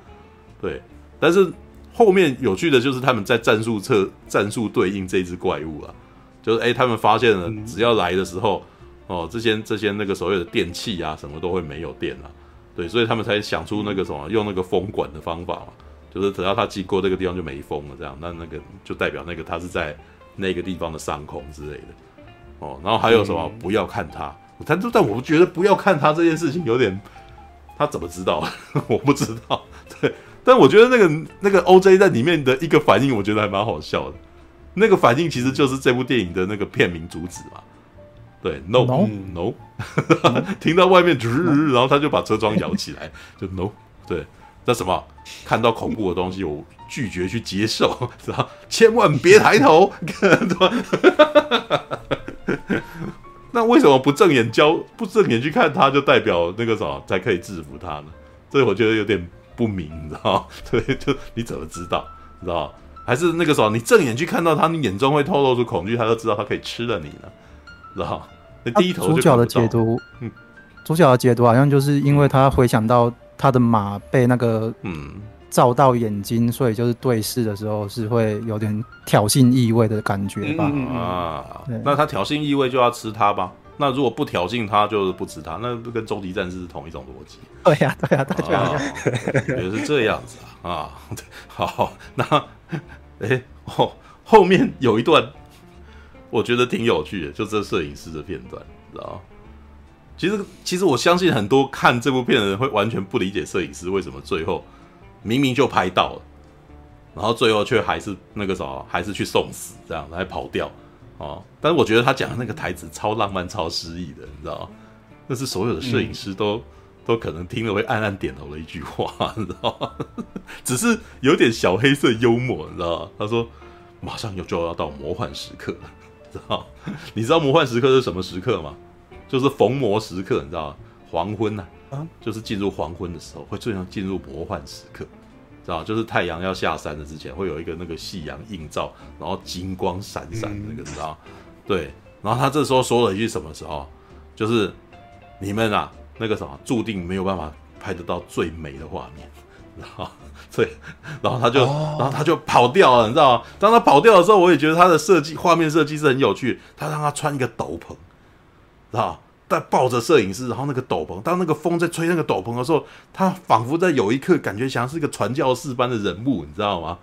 对。但是后面有趣的就是他们在战术测战术对应这只怪物啊，就是哎，他们发现了，只要来的时候，哦，这些这些那个所谓的电器啊，什么都会没有电了，对，所以他们才想出那个什么，用那个风管的方法嘛，就是只要他经过这个地方就没风了，这样，那那个就代表那个他是在那个地方的上空之类的，哦，然后还有什么，不要看他。但但我觉得不要看他这件事情有点，他怎么知道？我不知道。对，但我觉得那个那个 OJ 在里面的一个反应，我觉得还蛮好笑的。那个反应其实就是这部电影的那个片名主旨嘛。对，No No，, no? 听到外面吱，然后他就把车窗摇起来，就 No。对，那什么？看到恐怖的东西，我拒绝去接受，然后千万别抬头。那为什么不正眼交不正眼去看他，就代表那个什么才可以制服他呢？这我觉得有点不明，你知道吗？对，就你怎么知道？你知道还是那个时候你正眼去看到他，你眼中会透露出恐惧，他就知道他可以吃了你呢？知道那低头主角的解读，嗯，主角的解读好像就是因为他回想到他的马被那个嗯照到眼睛，所以就是对视的时候是会有点挑衅意味的感觉吧？嗯、啊，那他挑衅意味就要吃他吧？那如果不挑衅他，就是不吃他，那不跟终极战士是同一种逻辑？对呀、啊，对呀、啊，对呀、啊，也是这样子啊。啊，好，那哎、欸，后后面有一段，我觉得挺有趣的，就这摄影师的片段，知道吗？其实，其实我相信很多看这部片的人会完全不理解摄影师为什么最后明明就拍到了，然后最后却还是那个什么，还是去送死，这样还跑掉。哦，但是我觉得他讲的那个台词超浪漫、超诗意的，你知道吗？那是所有的摄影师都、都可能听了会暗暗点头的一句话，你知道吗？只是有点小黑色幽默，你知道？他说：“马上又就要到魔幻时刻了，知道？你知道魔幻时刻是什么时刻吗？就是逢魔时刻，你知道吗？黄昏呐、啊，啊，就是进入黄昏的时候，会最终进入魔幻时刻。”知道，就是太阳要下山的之前，会有一个那个夕阳映照，然后金光闪闪的那个，你知道？对，然后他这时候说了一句什么时候？就是你们啊，那个什么，注定没有办法拍得到最美的画面，然后，所以，然后他就，然后他就跑掉了，你知道吗？当他跑掉的时候，我也觉得他的设计，画面设计是很有趣。他让他穿一个斗篷，知道？在抱着摄影师，然后那个斗篷，当那个风在吹那个斗篷的时候，他仿佛在有一刻感觉像是一个传教士般的人物，你知道吗？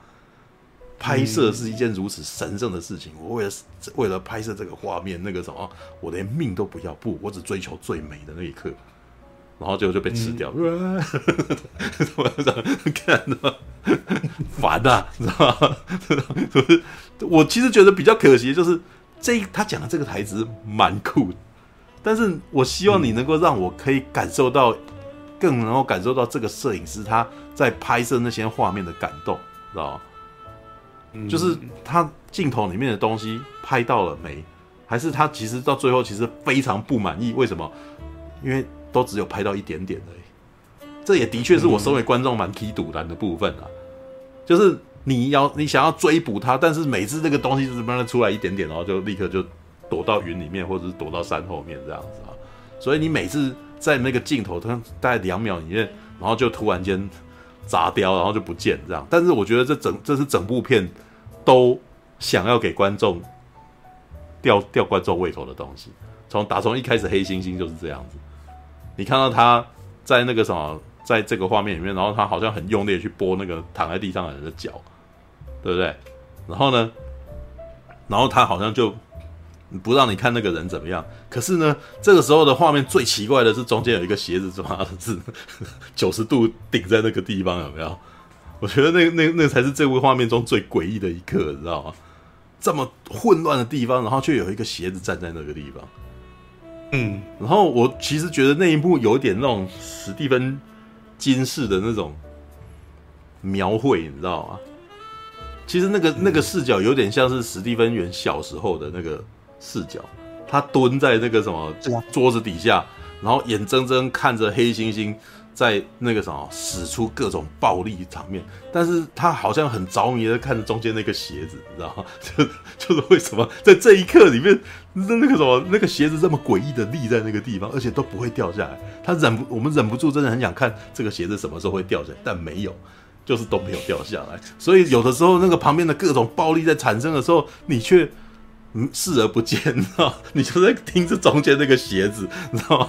拍摄是一件如此神圣的事情，我为了为了拍摄这个画面，那个什么，我连命都不要，不，我只追求最美的那一刻，然后最后就被吃掉，嗯、看到 烦啊，你知道吗？我其实觉得比较可惜，就是这他讲的这个台词蛮酷的。但是我希望你能够让我可以感受到，更能够感受到这个摄影师他在拍摄那些画面的感动，知道吗？就是他镜头里面的东西拍到了没？还是他其实到最后其实非常不满意？为什么？因为都只有拍到一点点而已。这也的确是我身为观众蛮气赌烂的部分啊。就是你要你想要追捕他，但是每次这个东西就是慢慢出来一点点，然后就立刻就。躲到云里面，或者是躲到山后面这样子啊，所以你每次在那个镜头，它大概两秒里面，然后就突然间砸掉，然后就不见这样。但是我觉得这整这是整部片都想要给观众吊吊观众胃口的东西。从打从一开始，黑猩猩就是这样子。你看到他在那个什么，在这个画面里面，然后他好像很用力去拨那个躺在地上的人的脚，对不对？然后呢，然后他好像就。不让你看那个人怎么样，可是呢，这个时候的画面最奇怪的是中间有一个鞋子，抓的是 九十度顶在那个地方，有没有？我觉得那那那才是这部画面中最诡异的一刻，你知道吗？这么混乱的地方，然后却有一个鞋子站在那个地方。嗯，然后我其实觉得那一幕有点那种史蒂芬金式的那种描绘，你知道吗？其实那个那个视角有点像是史蒂芬原小时候的那个。视角，他蹲在那个什么桌子底下，然后眼睁睁看着黑猩猩在那个什么使出各种暴力场面，但是他好像很着迷的看着中间那个鞋子，你知道吗？就就是为什么在这一刻里面，那那个什么那个鞋子这么诡异的立在那个地方，而且都不会掉下来。他忍不，我们忍不住，真的很想看这个鞋子什么时候会掉下来，但没有，就是都没有掉下来。所以有的时候那个旁边的各种暴力在产生的时候，你却。嗯，视而不见，你知道？你就在盯着中间那个鞋子，你知道吗？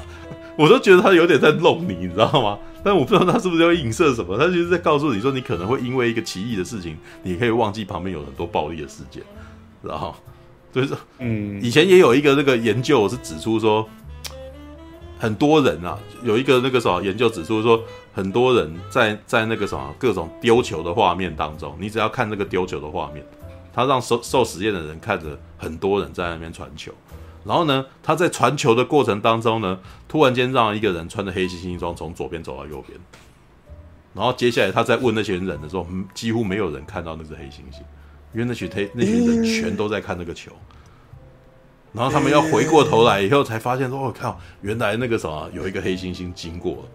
我都觉得他有点在弄你，你知道吗？但我不知道他是不是要影射什么。他就是在告诉你说，你可能会因为一个奇异的事情，你可以忘记旁边有很多暴力的事件，然后所以说，嗯，以前也有一个那个研究是指出说，很多人啊，有一个那个什么研究指出说，很多人在在那个什么各种丢球的画面当中，你只要看那个丢球的画面。他让受受实验的人看着很多人在那边传球，然后呢，他在传球的过程当中呢，突然间让一个人穿着黑猩猩装从左边走到右边，然后接下来他在问那群人的时候，几乎没有人看到那只黑猩猩，因为那群黑那群人全都在看那个球，然后他们要回过头来以后才发现说，我靠，原来那个什么有一个黑猩猩经过，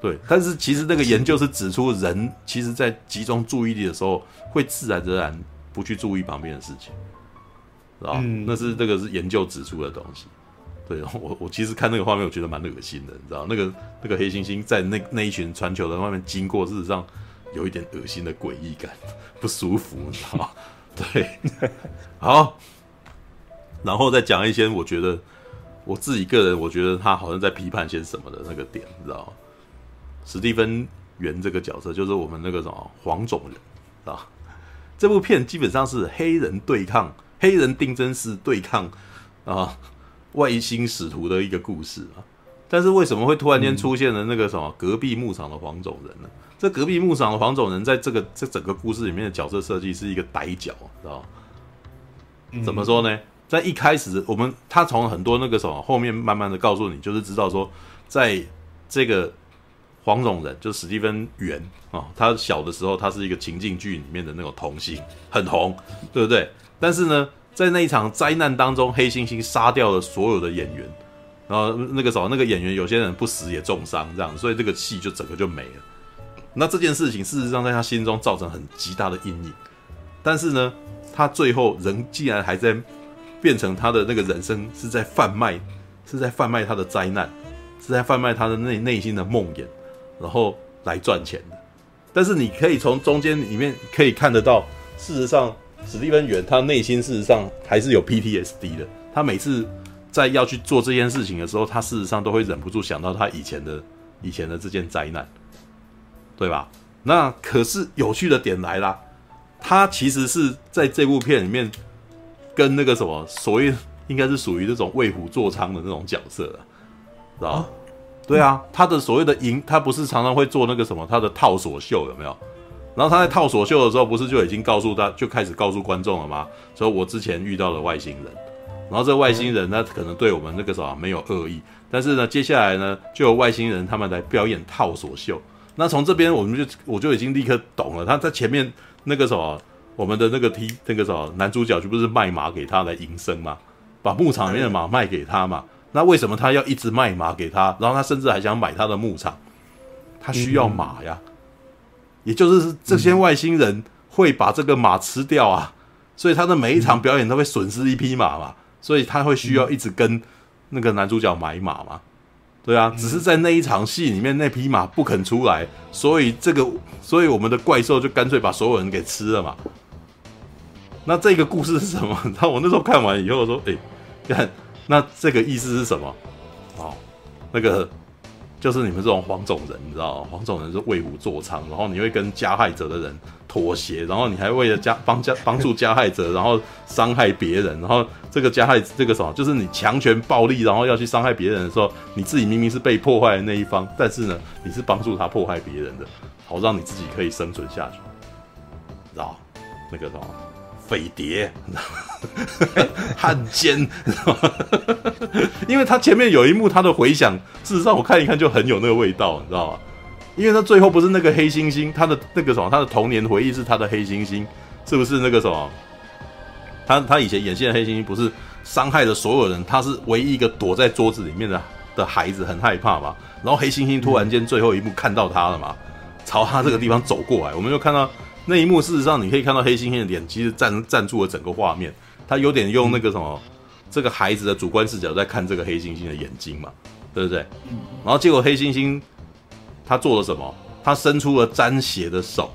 对，但是其实那个研究是指出人其实在集中注意力的时候会自然而然。不去注意旁边的事情，知道、嗯、那是这个是研究指出的东西。对，我我其实看那个画面，我觉得蛮恶心的，你知道，那个那个黑猩猩在那那一群传球的外面经过，事实上有一点恶心的诡异感，不舒服，你知道吗？对，好，然后再讲一些我觉得我自己个人，我觉得他好像在批判些什么的那个点，你知道吗？史蒂芬元这个角色就是我们那个什么黄种人，啊，这部片基本上是黑人对抗黑人定真师对抗啊外星使徒的一个故事啊。但是为什么会突然间出现了那个什么隔壁牧场的黄种人呢？这隔壁牧场的黄种人在这个这整个故事里面的角色设计是一个呆角，知道吗？怎么说呢？在一开始，我们他从很多那个什么后面慢慢的告诉你，就是知道说，在这个黄种人，就史蒂芬元啊，他小的时候他是一个情境剧里面的那种童星，很红，对不对？但是呢，在那一场灾难当中，黑猩猩杀掉了所有的演员。然后那个时候，那个演员有些人不死也重伤，这样，所以这个戏就整个就没了。那这件事情事实上在他心中造成很极大的阴影。但是呢，他最后人竟然还在变成他的那个人生是在贩卖，是在贩卖他的灾难，是在贩卖他的内内心的梦魇，然后来赚钱的。但是你可以从中间里面可以看得到，事实上史蒂芬元他内心事实上还是有 PTSD 的。他每次。在要去做这件事情的时候，他事实上都会忍不住想到他以前的以前的这件灾难，对吧？那可是有趣的点来啦，他其实是在这部片里面跟那个什么所谓应该是属于这种为虎作伥的那种角色了，知道吗？对啊，他的所谓的赢，他不是常常会做那个什么他的套索秀有没有？然后他在套索秀的时候，不是就已经告诉他就开始告诉观众了吗？说我之前遇到了外星人。然后这外星人呢，可能对我们那个什么没有恶意，但是呢，接下来呢，就有外星人他们来表演套索秀。那从这边我们就我就已经立刻懂了，他在前面那个什么，我们的那个 T 那个什么男主角就不是卖马给他来营生嘛？把牧场里面的马卖给他嘛？那为什么他要一直卖马给他？然后他甚至还想买他的牧场，他需要马呀，也就是这些外星人会把这个马吃掉啊，所以他的每一场表演都会损失一匹马嘛。所以他会需要一直跟那个男主角买马嘛？对啊，只是在那一场戏里面，那匹马不肯出来，所以这个，所以我们的怪兽就干脆把所有人给吃了嘛。那这个故事是什么？然后我那时候看完以后说：“哎，看，那这个意思是什么？”哦，那个。就是你们这种黄种人，你知道吗？黄种人是为虎作伥，然后你会跟加害者的人妥协，然后你还为了加帮加 帮助加害者，然后伤害别人，然后这个加害这个什么，就是你强权暴力，然后要去伤害别人的时候，你自己明明是被破坏的那一方，但是呢，你是帮助他破坏别人的，好让你自己可以生存下去，知道那个什么？匪谍，汉奸，因为他前面有一幕，他的回响，事实上我看一看就很有那个味道，你知道吗？因为他最后不是那个黑猩猩，他的那个什么，他的童年回忆是他的黑猩猩，是不是那个什么？他他以前演戏的黑猩猩不是伤害了所有人，他是唯一一个躲在桌子里面的的孩子，很害怕嘛。然后黑猩猩突然间最后一幕看到他了嘛，朝他这个地方走过来，我们就看到。那一幕，事实上你可以看到黑猩猩的脸，其实占占住了整个画面。他有点用那个什么，这个孩子的主观视角在看这个黑猩猩的眼睛嘛，对不对？然后结果黑猩猩他做了什么？他伸出了沾血的手，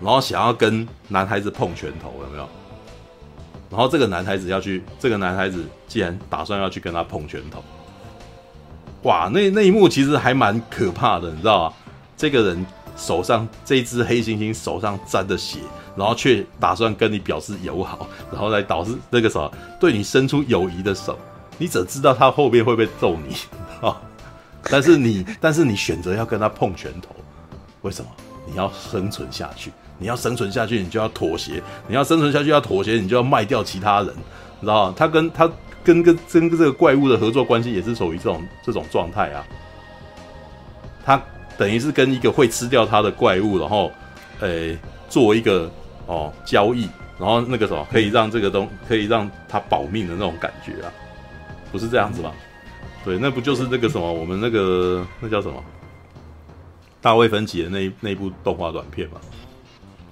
然后想要跟男孩子碰拳头，有没有？然后这个男孩子要去，这个男孩子既然打算要去跟他碰拳头，哇，那那一幕其实还蛮可怕的，你知道吗？这个人。手上这只黑猩猩手上沾着血，然后却打算跟你表示友好，然后来导致那个什么对你伸出友谊的手，你只知道他后面会不会揍你啊？但是你 但是你选择要跟他碰拳头，为什么？你要生存下去，你要生存下去，你就要妥协，你要生存下去要妥协，你就要卖掉其他人，你知道吗？他跟他跟跟跟这个怪物的合作关系也是属于这种这种状态啊，他。等于是跟一个会吃掉他的怪物，然后，诶、欸，做一个哦交易，然后那个什么可以让这个东可以让它保命的那种感觉啊，不是这样子吗？对，那不就是那个什么我们那个那叫什么大卫芬奇的那那部动画短片嘛，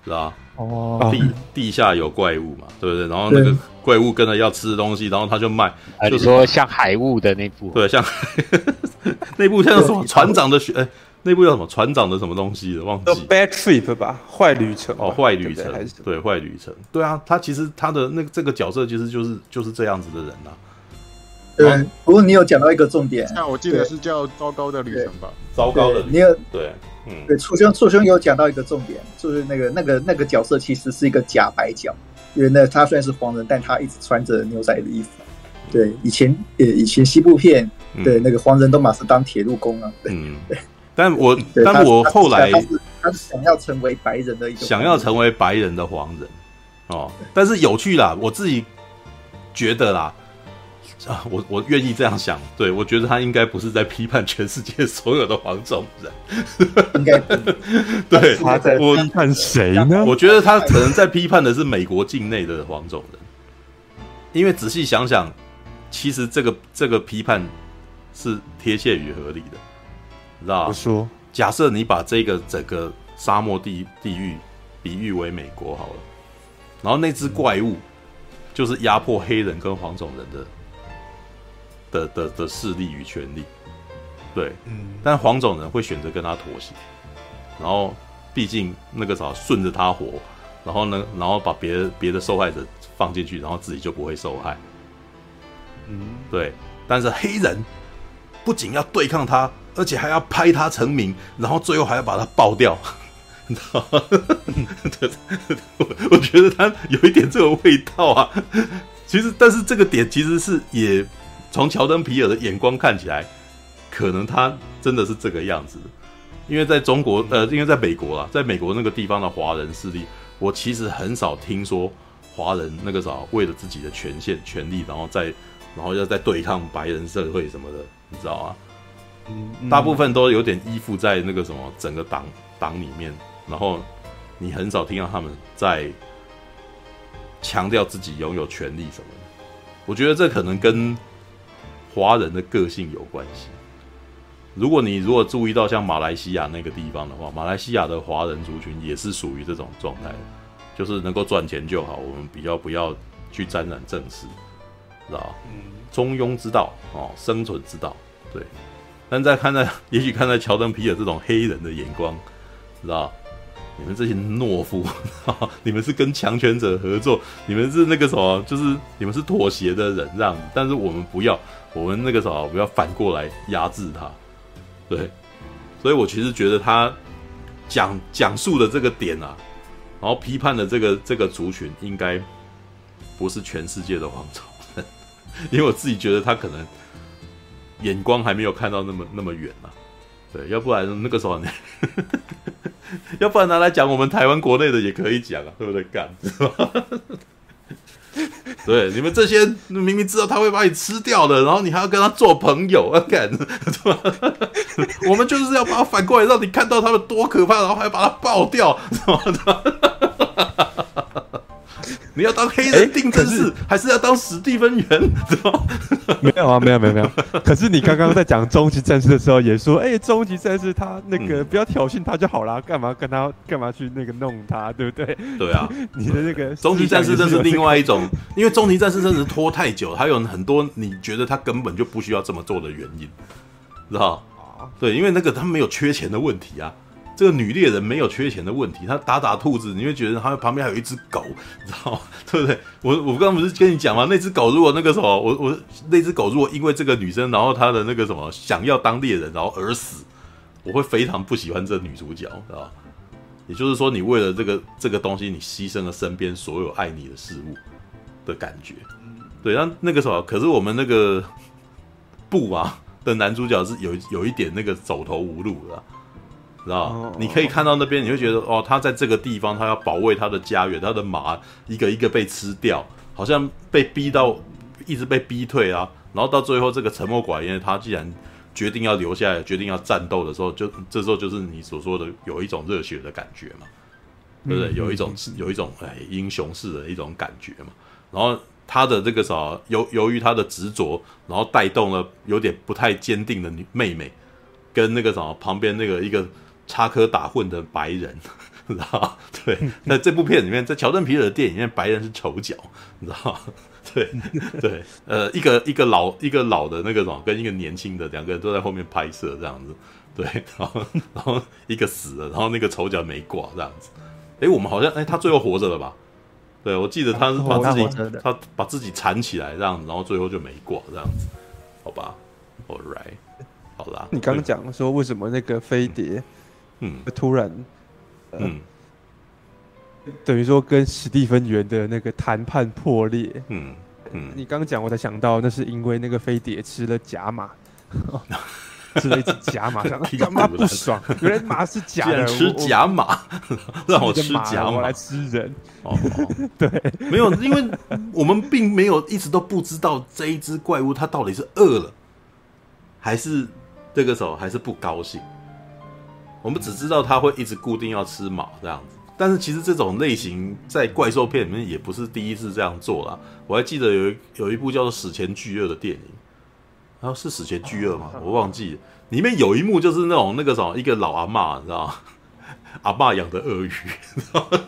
是吧？哦，地地下有怪物嘛，对不对？然后那个怪物跟着要吃的东西，然后他就卖，就是、说像海雾的那部，对，像 那部像什么船长的学。那部叫什么船长的什么东西的忘记？Bad Trip 吧，坏旅程哦，坏旅程，对，坏旅程，对啊，他其实他的那个这个角色其实就是就是这样子的人呐、啊。对，不过你有讲到一个重点，那我记得是叫糟糕的旅程吧？糟糕的，你有对，嗯，对，楚兄楚兄有讲到一个重点，就是那个那个那个角色其实是一个假白角，因为那他虽然是黄人，但他一直穿着牛仔的衣服。对，以前呃以前西部片，对那个黄人都马是当铁路工啊，对，嗯，但我但我后来他是他是想要成为白人的一个想要成为白人的黄人哦，但是有趣啦，我自己觉得啦。啊，我我愿意这样想，对，我觉得他应该不是在批判全世界所有的黄种人，应该对，他在批判谁呢？我觉得他可能在批判的是美国境内的黄种人，因为仔细想想，其实这个这个批判是贴切与合理的，你知道？假设你把这个整个沙漠地地域比喻为美国好了，然后那只怪物就是压迫黑人跟黄种人的。的的的势力与权力，对，嗯，但黄种人会选择跟他妥协，然后毕竟那个啥顺着他活，然后呢，然后把别的别的受害者放进去，然后自己就不会受害，嗯，对，但是黑人不仅要对抗他，而且还要拍他成名，然后最后还要把他爆掉，你知道吗？我我觉得他有一点这个味道啊，其实，但是这个点其实是也。从乔登皮尔的眼光看起来，可能他真的是这个样子。因为在中国，呃，因为在美国啊，在美国那个地方的华人势力，我其实很少听说华人那个啥为了自己的权限、权利，然后再然后要再对抗白人社会什么的，你知道吗？嗯，大部分都有点依附在那个什么整个党党里面，然后你很少听到他们在强调自己拥有权利什么的。我觉得这可能跟华人的个性有关系。如果你如果注意到像马来西亚那个地方的话，马来西亚的华人族群也是属于这种状态，就是能够赚钱就好，我们比较不要去沾染政事，知道中庸之道哦，生存之道，对。但在看在，也许看在乔登皮尔这种黑人的眼光，知道。你们这些懦夫，你们是跟强权者合作，你们是那个什么，就是你们是妥协的人，这样。但是我们不要，我们那个什么，不要反过来压制他。对，所以我其实觉得他讲讲述的这个点啊，然后批判的这个这个族群，应该不是全世界的黄种人，因为我自己觉得他可能眼光还没有看到那么那么远啊。对，要不然那个时候呢？要不然拿来讲，我们台湾国内的也可以讲啊，对不对？干？对，你们这些明明知道他会把你吃掉的，然后你还要跟他做朋友啊？干是吧？我们就是要把他反过来，让你看到他们多可怕，然后还要把他爆掉，是吧？你要当黑人定正士，欸、还是要当史蒂芬元？没有啊，没有，没有，没有。可是你刚刚在讲终极战士的时候，也说，哎、欸，终极战士他那个、嗯、不要挑衅他就好啦，干嘛跟他干嘛去那个弄他，对不对？对啊，你的那个终极战士真是另外一种，因为终极战士真的是拖太久，还有很多你觉得他根本就不需要这么做的原因，知道？对，因为那个他没有缺钱的问题啊。这个女猎人没有缺钱的问题，她打打兔子，你会觉得她旁边还有一只狗，你知道吗？对不对？我我刚刚不是跟你讲吗？那只狗如果那个什么，我我那只狗如果因为这个女生，然后她的那个什么想要当猎人，然后而死，我会非常不喜欢这女主角，知道吧？也就是说，你为了这个这个东西，你牺牲了身边所有爱你的事物的感觉。对，那那个什么，可是我们那个布啊的男主角是有有一点那个走投无路的。知道，你可以看到那边，你会觉得哦，他在这个地方，他要保卫他的家园，他的马一个一个被吃掉，好像被逼到一直被逼退啊。然后到最后，这个沉默寡言，他既然决定要留下来，决定要战斗的时候，就这时候就是你所说的有一种热血的感觉嘛，对不对？有一种有一种哎英雄式的一种感觉嘛。然后他的这个啥，由由于他的执着，然后带动了有点不太坚定的女妹妹，跟那个什么旁边那个一个。插科打诨的白人，你知道对，那这部片里面，在乔顿皮尔的电影里面，白人是丑角，你知道 对对，呃，一个一个老一个老的那个什么，跟一个年轻的两个人都在后面拍摄这样子，对，然后然后一个死了，然后那个丑角没挂这样子，哎，我们好像哎，他最后活着了吧？对，我记得他是把自己他，他把自己缠起来这样子，然后最后就没挂这样子，好吧？All right，好啦。你刚刚讲说为什么那个飞碟，嗯，突然，呃、嗯。等于说跟史蒂芬园的那个谈判破裂，嗯嗯，你刚讲我才想到，那是因为那个飞碟吃了假马，吃了一只假马，想干嘛 不爽？原来马是假的，吃假马，让我吃假马，我来吃人。哦，对，没有，因为我们并没有一直都不知道这一只怪物它到底是饿了，还是这个时候还是不高兴。我们只知道它会一直固定要吃马这样子。但是其实这种类型在怪兽片里面也不是第一次这样做了。我还记得有一有一部叫做《史前巨鳄》的电影，然后是《史前巨鳄》吗？我忘记了。里面有一幕就是那种那个什么，一个老阿妈，你知道吗？阿爸养的鳄鱼，你知道吗？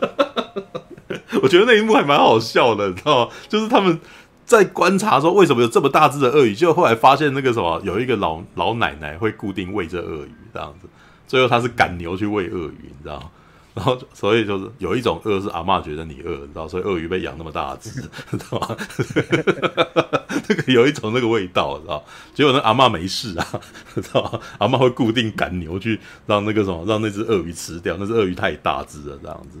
我觉得那一幕还蛮好笑的，你知道吗？就是他们在观察说为什么有这么大只的鳄鱼，就后来发现那个什么，有一个老老奶奶会固定喂这鳄鱼，这样子。最后他是赶牛去喂鳄鱼，你知道？然后，所以就是有一种饿是阿嬷觉得你饿，你知道，所以鳄鱼被养那么大只，知道吗？那个有一种那个味道，知道？结果那阿嬷没事啊，知道？阿嬷会固定赶牛去让那个什么，让那只鳄鱼吃掉，那只鳄鱼太大只了，这样子。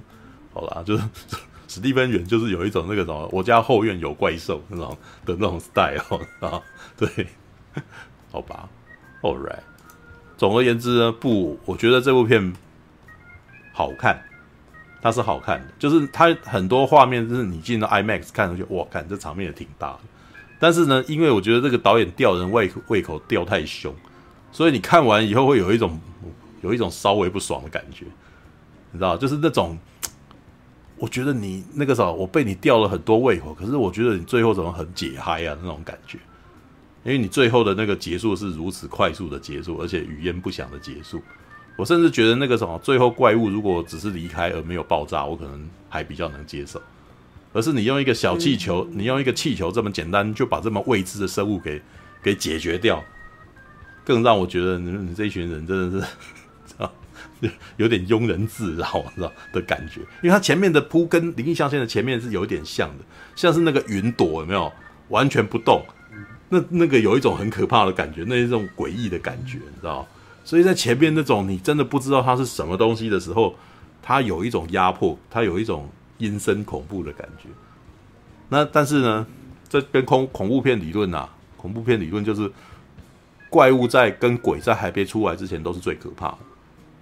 好啦，就是史蒂芬源就是有一种那个什么，我家后院有怪兽那种的那种 style 啊，对，好吧，All right。总而言之呢，不，我觉得这部片。好看，它是好看的，就是它很多画面，就是你进到 IMAX 看上去，哇，看这场面也挺大的。但是呢，因为我觉得这个导演吊人胃胃口吊太凶，所以你看完以后会有一种有一种稍微不爽的感觉，你知道，就是那种，我觉得你那个时候我被你吊了很多胃口，可是我觉得你最后怎么很解嗨啊那种感觉，因为你最后的那个结束是如此快速的结束，而且语焉不详的结束。我甚至觉得那个什么，最后怪物如果只是离开而没有爆炸，我可能还比较能接受。而是你用一个小气球，你用一个气球这么简单就把这么未知的生物给给解决掉，更让我觉得你你这一群人真的是，啊，有点庸人自扰，知道的感觉。因为它前面的铺跟灵异象限的前面是有一点像的，像是那个云朵有没有完全不动？那那个有一种很可怕的感觉，那一种诡异的感觉，你知道。所以在前面那种你真的不知道它是什么东西的时候，它有一种压迫，它有一种阴森恐怖的感觉。那但是呢，这跟恐恐怖片理论啊，恐怖片理论就是怪物在跟鬼在还没出来之前都是最可怕的，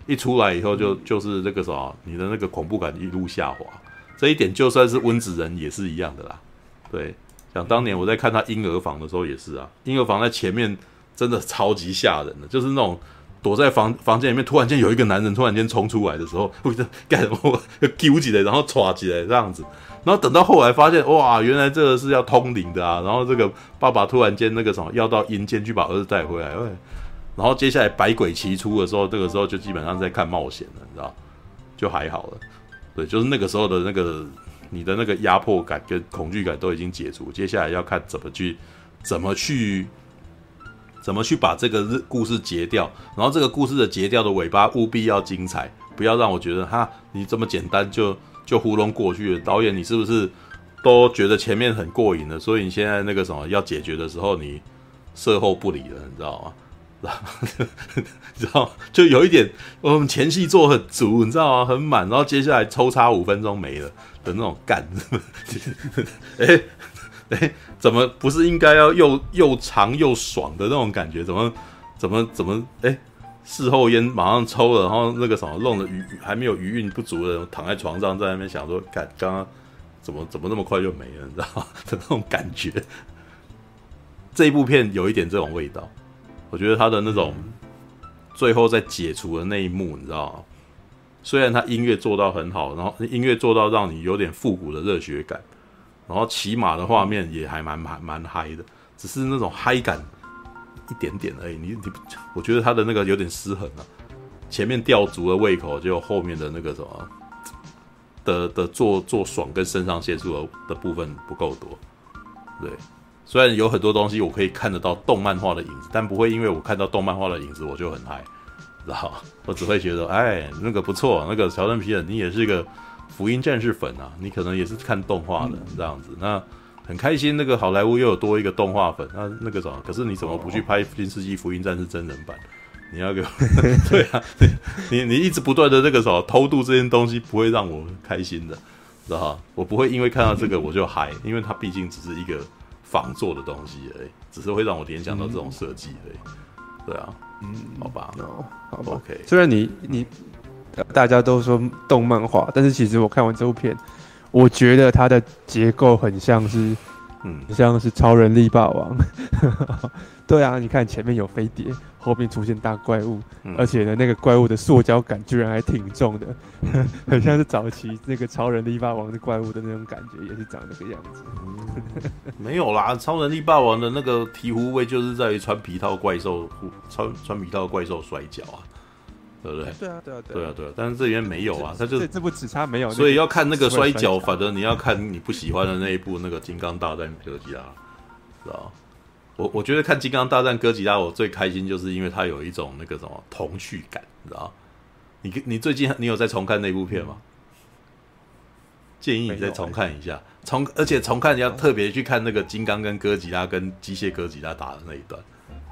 一出来以后就就是那个什么，你的那个恐怖感一路下滑。这一点就算是温子仁也是一样的啦。对，想当年我在看他婴儿房的时候也是啊，婴儿房在前面真的超级吓人的，就是那种。躲在房房间里面，突然间有一个男人突然间冲出来的时候，会干什么？丢起来，然后抓起来这样子。然后等到后来发现，哇，原来这个是要通灵的啊！然后这个爸爸突然间那个什么，要到阴间去把儿子带回来。然后接下来百鬼齐出的时候，这个时候就基本上在看冒险了，你知道？就还好了。对，就是那个时候的那个你的那个压迫感跟恐惧感都已经解除，接下来要看怎么去怎么去。怎么去把这个日故事结掉？然后这个故事的结掉的尾巴务必要精彩，不要让我觉得哈，你这么简单就就糊弄过去了。导演，你是不是都觉得前面很过瘾了？所以你现在那个什么要解决的时候，你事后不理了，你知道吗？你知道就有一点，我们前戏做很足，你知道吗？很满，然后接下来抽插五分钟没了的那种干，哎。哎，怎么不是应该要又又长又爽的那种感觉？怎么怎么怎么？哎，事后烟马上抽了，然后那个什么弄的余还没有余韵不足的，躺在床上在那边想说，干刚刚怎么怎么那么快就没了？你知道吗？的 那种感觉。这一部片有一点这种味道，我觉得他的那种最后在解除的那一幕，你知道吗？虽然他音乐做到很好，然后音乐做到让你有点复古的热血感。然后骑马的画面也还蛮蛮蛮嗨的，只是那种嗨感一点点而已。你你，我觉得他的那个有点失衡了，前面吊足了胃口，就后面的那个什么 的的做做爽跟肾上腺素的的部分不够多，对，虽然有很多东西我可以看得到动漫画的影子，但不会因为我看到动漫画的影子我就很嗨，知道？我只会觉得，哎，那个不错，那个乔登皮尔，你也是一个福音战士粉啊，你可能也是看动画的这样子，那很开心。那个好莱坞又有多一个动画粉，那那个什么？可是你怎么不去拍《新世纪福音战士》真人版？你要给我 对啊，你你一直不断的这个什么偷渡这件东西，不会让我开心的，知道吧？我不会因为看到这个我就嗨，因为它毕竟只是一个仿做的东西而已，只是会让我联想到这种设计而已。对啊，嗯，好吧，好吧，OK。虽然你你大家都说动漫化，但是其实我看完这部片，我觉得它的结构很像是，嗯，像是超人力霸王。对啊，你看前面有飞碟。后面出现大怪物，嗯、而且呢，那个怪物的塑胶感居然还挺重的，嗯、很像是早期那个超人力霸王的怪物的那种感觉，也是长那个样子。嗯、没有啦，超人力霸王的那个醍醐味就是在于穿皮套怪兽，穿穿皮套怪兽摔跤啊，对不对？对啊，对啊，对啊，对啊。但是这里面没有啊，他就这部只差没有，所以要看那个摔跤，反正你要看你不喜欢的那一部那个金刚大战哥吉拉，知道我我觉得看《金刚大战哥吉拉》，我最开心就是因为它有一种那个什么童趣感，你知道？你你最近你有在重看那部片吗？建议你再重看一下，重而且重看你要特别去看那个金刚跟哥吉拉跟机械哥吉拉打的那一段，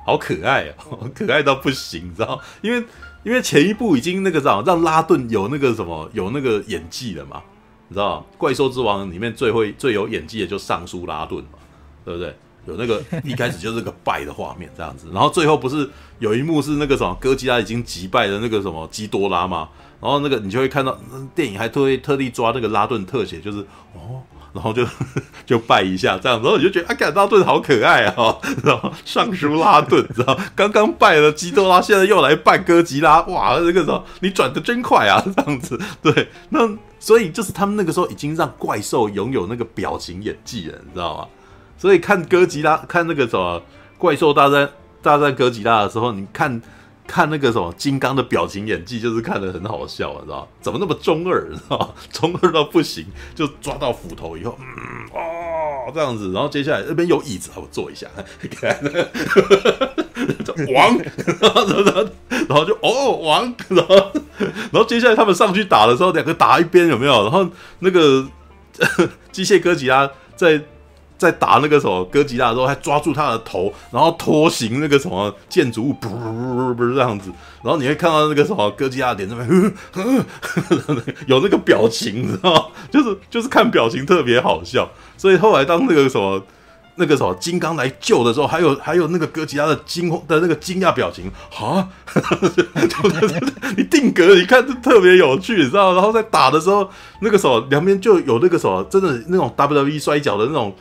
好可爱哦，可爱到不行，你知道？因为因为前一部已经那个什么让拉顿有那个什么有那个演技了嘛，你知道？怪兽之王里面最会最有演技的就尚书拉顿嘛，对不对？有那个一开始就是个败的画面这样子，然后最后不是有一幕是那个什么哥吉拉已经击败了那个什么基多拉嘛？然后那个你就会看到电影还特意特地抓那个拉顿特写，就是哦，然后就 就拜一下这样，然后你就觉得啊，看拉顿好可爱啊，然后上书拉顿，知道刚刚拜了基多拉，现在又来拜哥吉拉，哇，那个时候你转的真快啊，这样子，对，那所以就是他们那个时候已经让怪兽拥有那个表情演技了，你知道吗？所以看哥吉拉，看那个什么怪兽大战大战哥吉拉的时候，你看看那个什么金刚的表情演技，就是看得很好笑，你知道怎么那么中二，你知道中二到不行，就抓到斧头以后，嗯哦这样子，然后接下来那边有椅子，我坐一下，看 王，然后然后然后就哦王，然后然后接下来他们上去打的时候，两个打一边有没有？然后那个 机械哥吉拉在。在打那个什么哥吉拉的时候，还抓住他的头，然后拖行那个什么建筑物，不不不是这样子。然后你会看到那个什么哥吉拉脸上面有那个表情，你知道吗？就是就是看表情特别好笑。所以后来当那个什么那个什么金刚来救的时候，还有还有那个哥吉拉的惊的那个惊讶表情啊！你定格你看特别有趣，你知道？然后在打的时候，那个时候两边就有那个什么真的那种 WWE 摔跤的那种。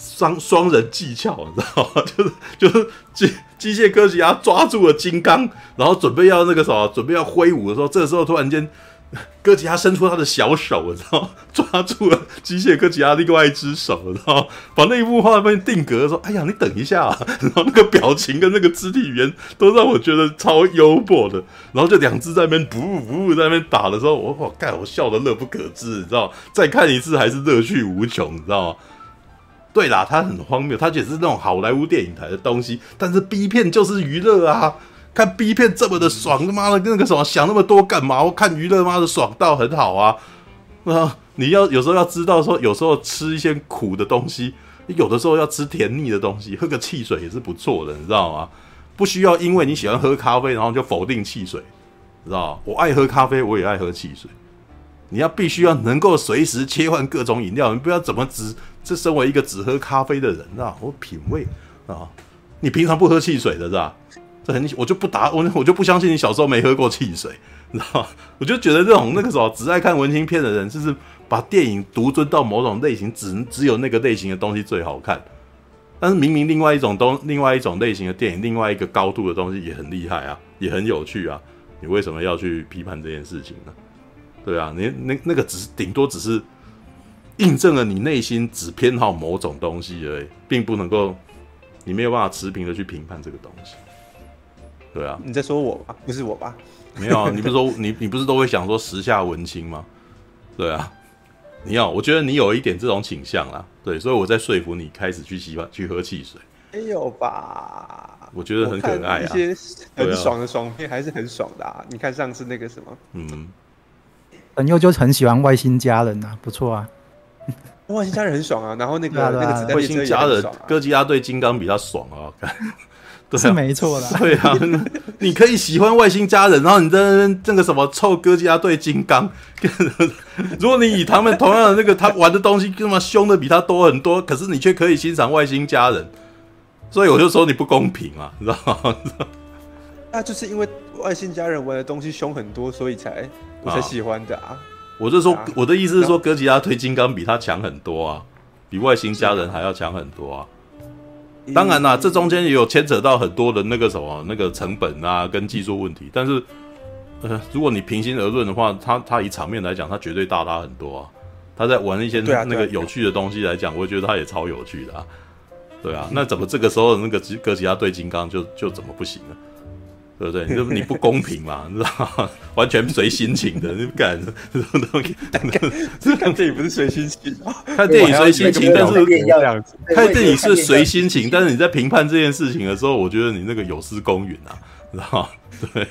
双双人技巧，你知道吗？就是就是机机械哥吉拉抓住了金刚，然后准备要那个什么，准备要挥舞的时候，这时候突然间，哥吉拉伸出他的小手，你知道？抓住了机械哥吉拉另外一只手，你知道？把那一幕画面定格的时候，哎呀，你等一下！然后那个表情跟那个肢体语言都让我觉得超幽默的。然后就两只在那边不不在那边打的时候，我我干，我笑得乐不可支，你知道？再看一次还是乐趣无穷，你知道吗？对啦，它很荒谬，它也是那种好莱坞电影台的东西，但是 B 片就是娱乐啊！看 B 片这么的爽，他妈的那个什么想那么多干嘛？我看娱乐妈的爽到很好啊！啊，你要有时候要知道说，有时候吃一些苦的东西，有的时候要吃甜腻的东西，喝个汽水也是不错的，你知道吗？不需要因为你喜欢喝咖啡，然后就否定汽水，知道吗？我爱喝咖啡，我也爱喝汽水。你要必须要能够随时切换各种饮料，你不要怎么只这身为一个只喝咖啡的人啊，我品味啊，你平常不喝汽水的是吧？这很我就不答我我就不相信你小时候没喝过汽水，你知道吗？我就觉得这种那个时候只爱看文青片的人，就是把电影独尊到某种类型，只只有那个类型的东西最好看。但是明明另外一种东另外一种类型的电影，另外一个高度的东西也很厉害啊，也很有趣啊，你为什么要去批判这件事情呢？对啊，你那那个只是顶多只是印证了你内心只偏好某种东西而已，并不能够，你没有办法持平的去评判这个东西。对啊，你在说我吧？不是我吧？没有啊，你不是说你你不是都会想说时下文青吗？对啊，你要，我觉得你有一点这种倾向啦，对，所以我在说服你开始去喜欢去喝汽水。没有吧？我觉得很可爱啊，一些很爽的爽片还是很爽的啊。你看上次那个什么，嗯，朋友就很喜欢外星家人啊，不错啊。外星家人很爽啊，然后那个那个外星家人哥吉拉对金刚比较爽啊，对，是没错的。对啊，你可以喜欢外星家人，然后你在那边这个什么臭哥吉拉对金刚，如果你以他们同样的那个他玩的东西，那么凶的比他多很多，可是你却可以欣赏外星家人，所以我就说你不公平啊，你知道吗？那就是因为外星家人玩的东西凶很多，所以才我才喜欢的啊。我是说，我的意思是说，哥吉拉对金刚比他强很多啊，比外星家人还要强很多啊。当然啦，这中间也有牵扯到很多的那个什么那个成本啊，跟技术问题。但是，呃，如果你平心而论的话，他他以场面来讲，他绝对大他很多啊。他在玩一些那个有趣的东西来讲，我觉得他也超有趣的啊。对啊，那怎么这个时候那个哥吉拉对金刚就就怎么不行呢？对不对？你你不公平嘛？你知道吗？完全随心情的，你不敢这种东西。看电影不是随心情，看电影随心情，但是看电影是随心情，但是你在评判这件事情的时候，我觉得你那个有失公允啊，知道吗？对。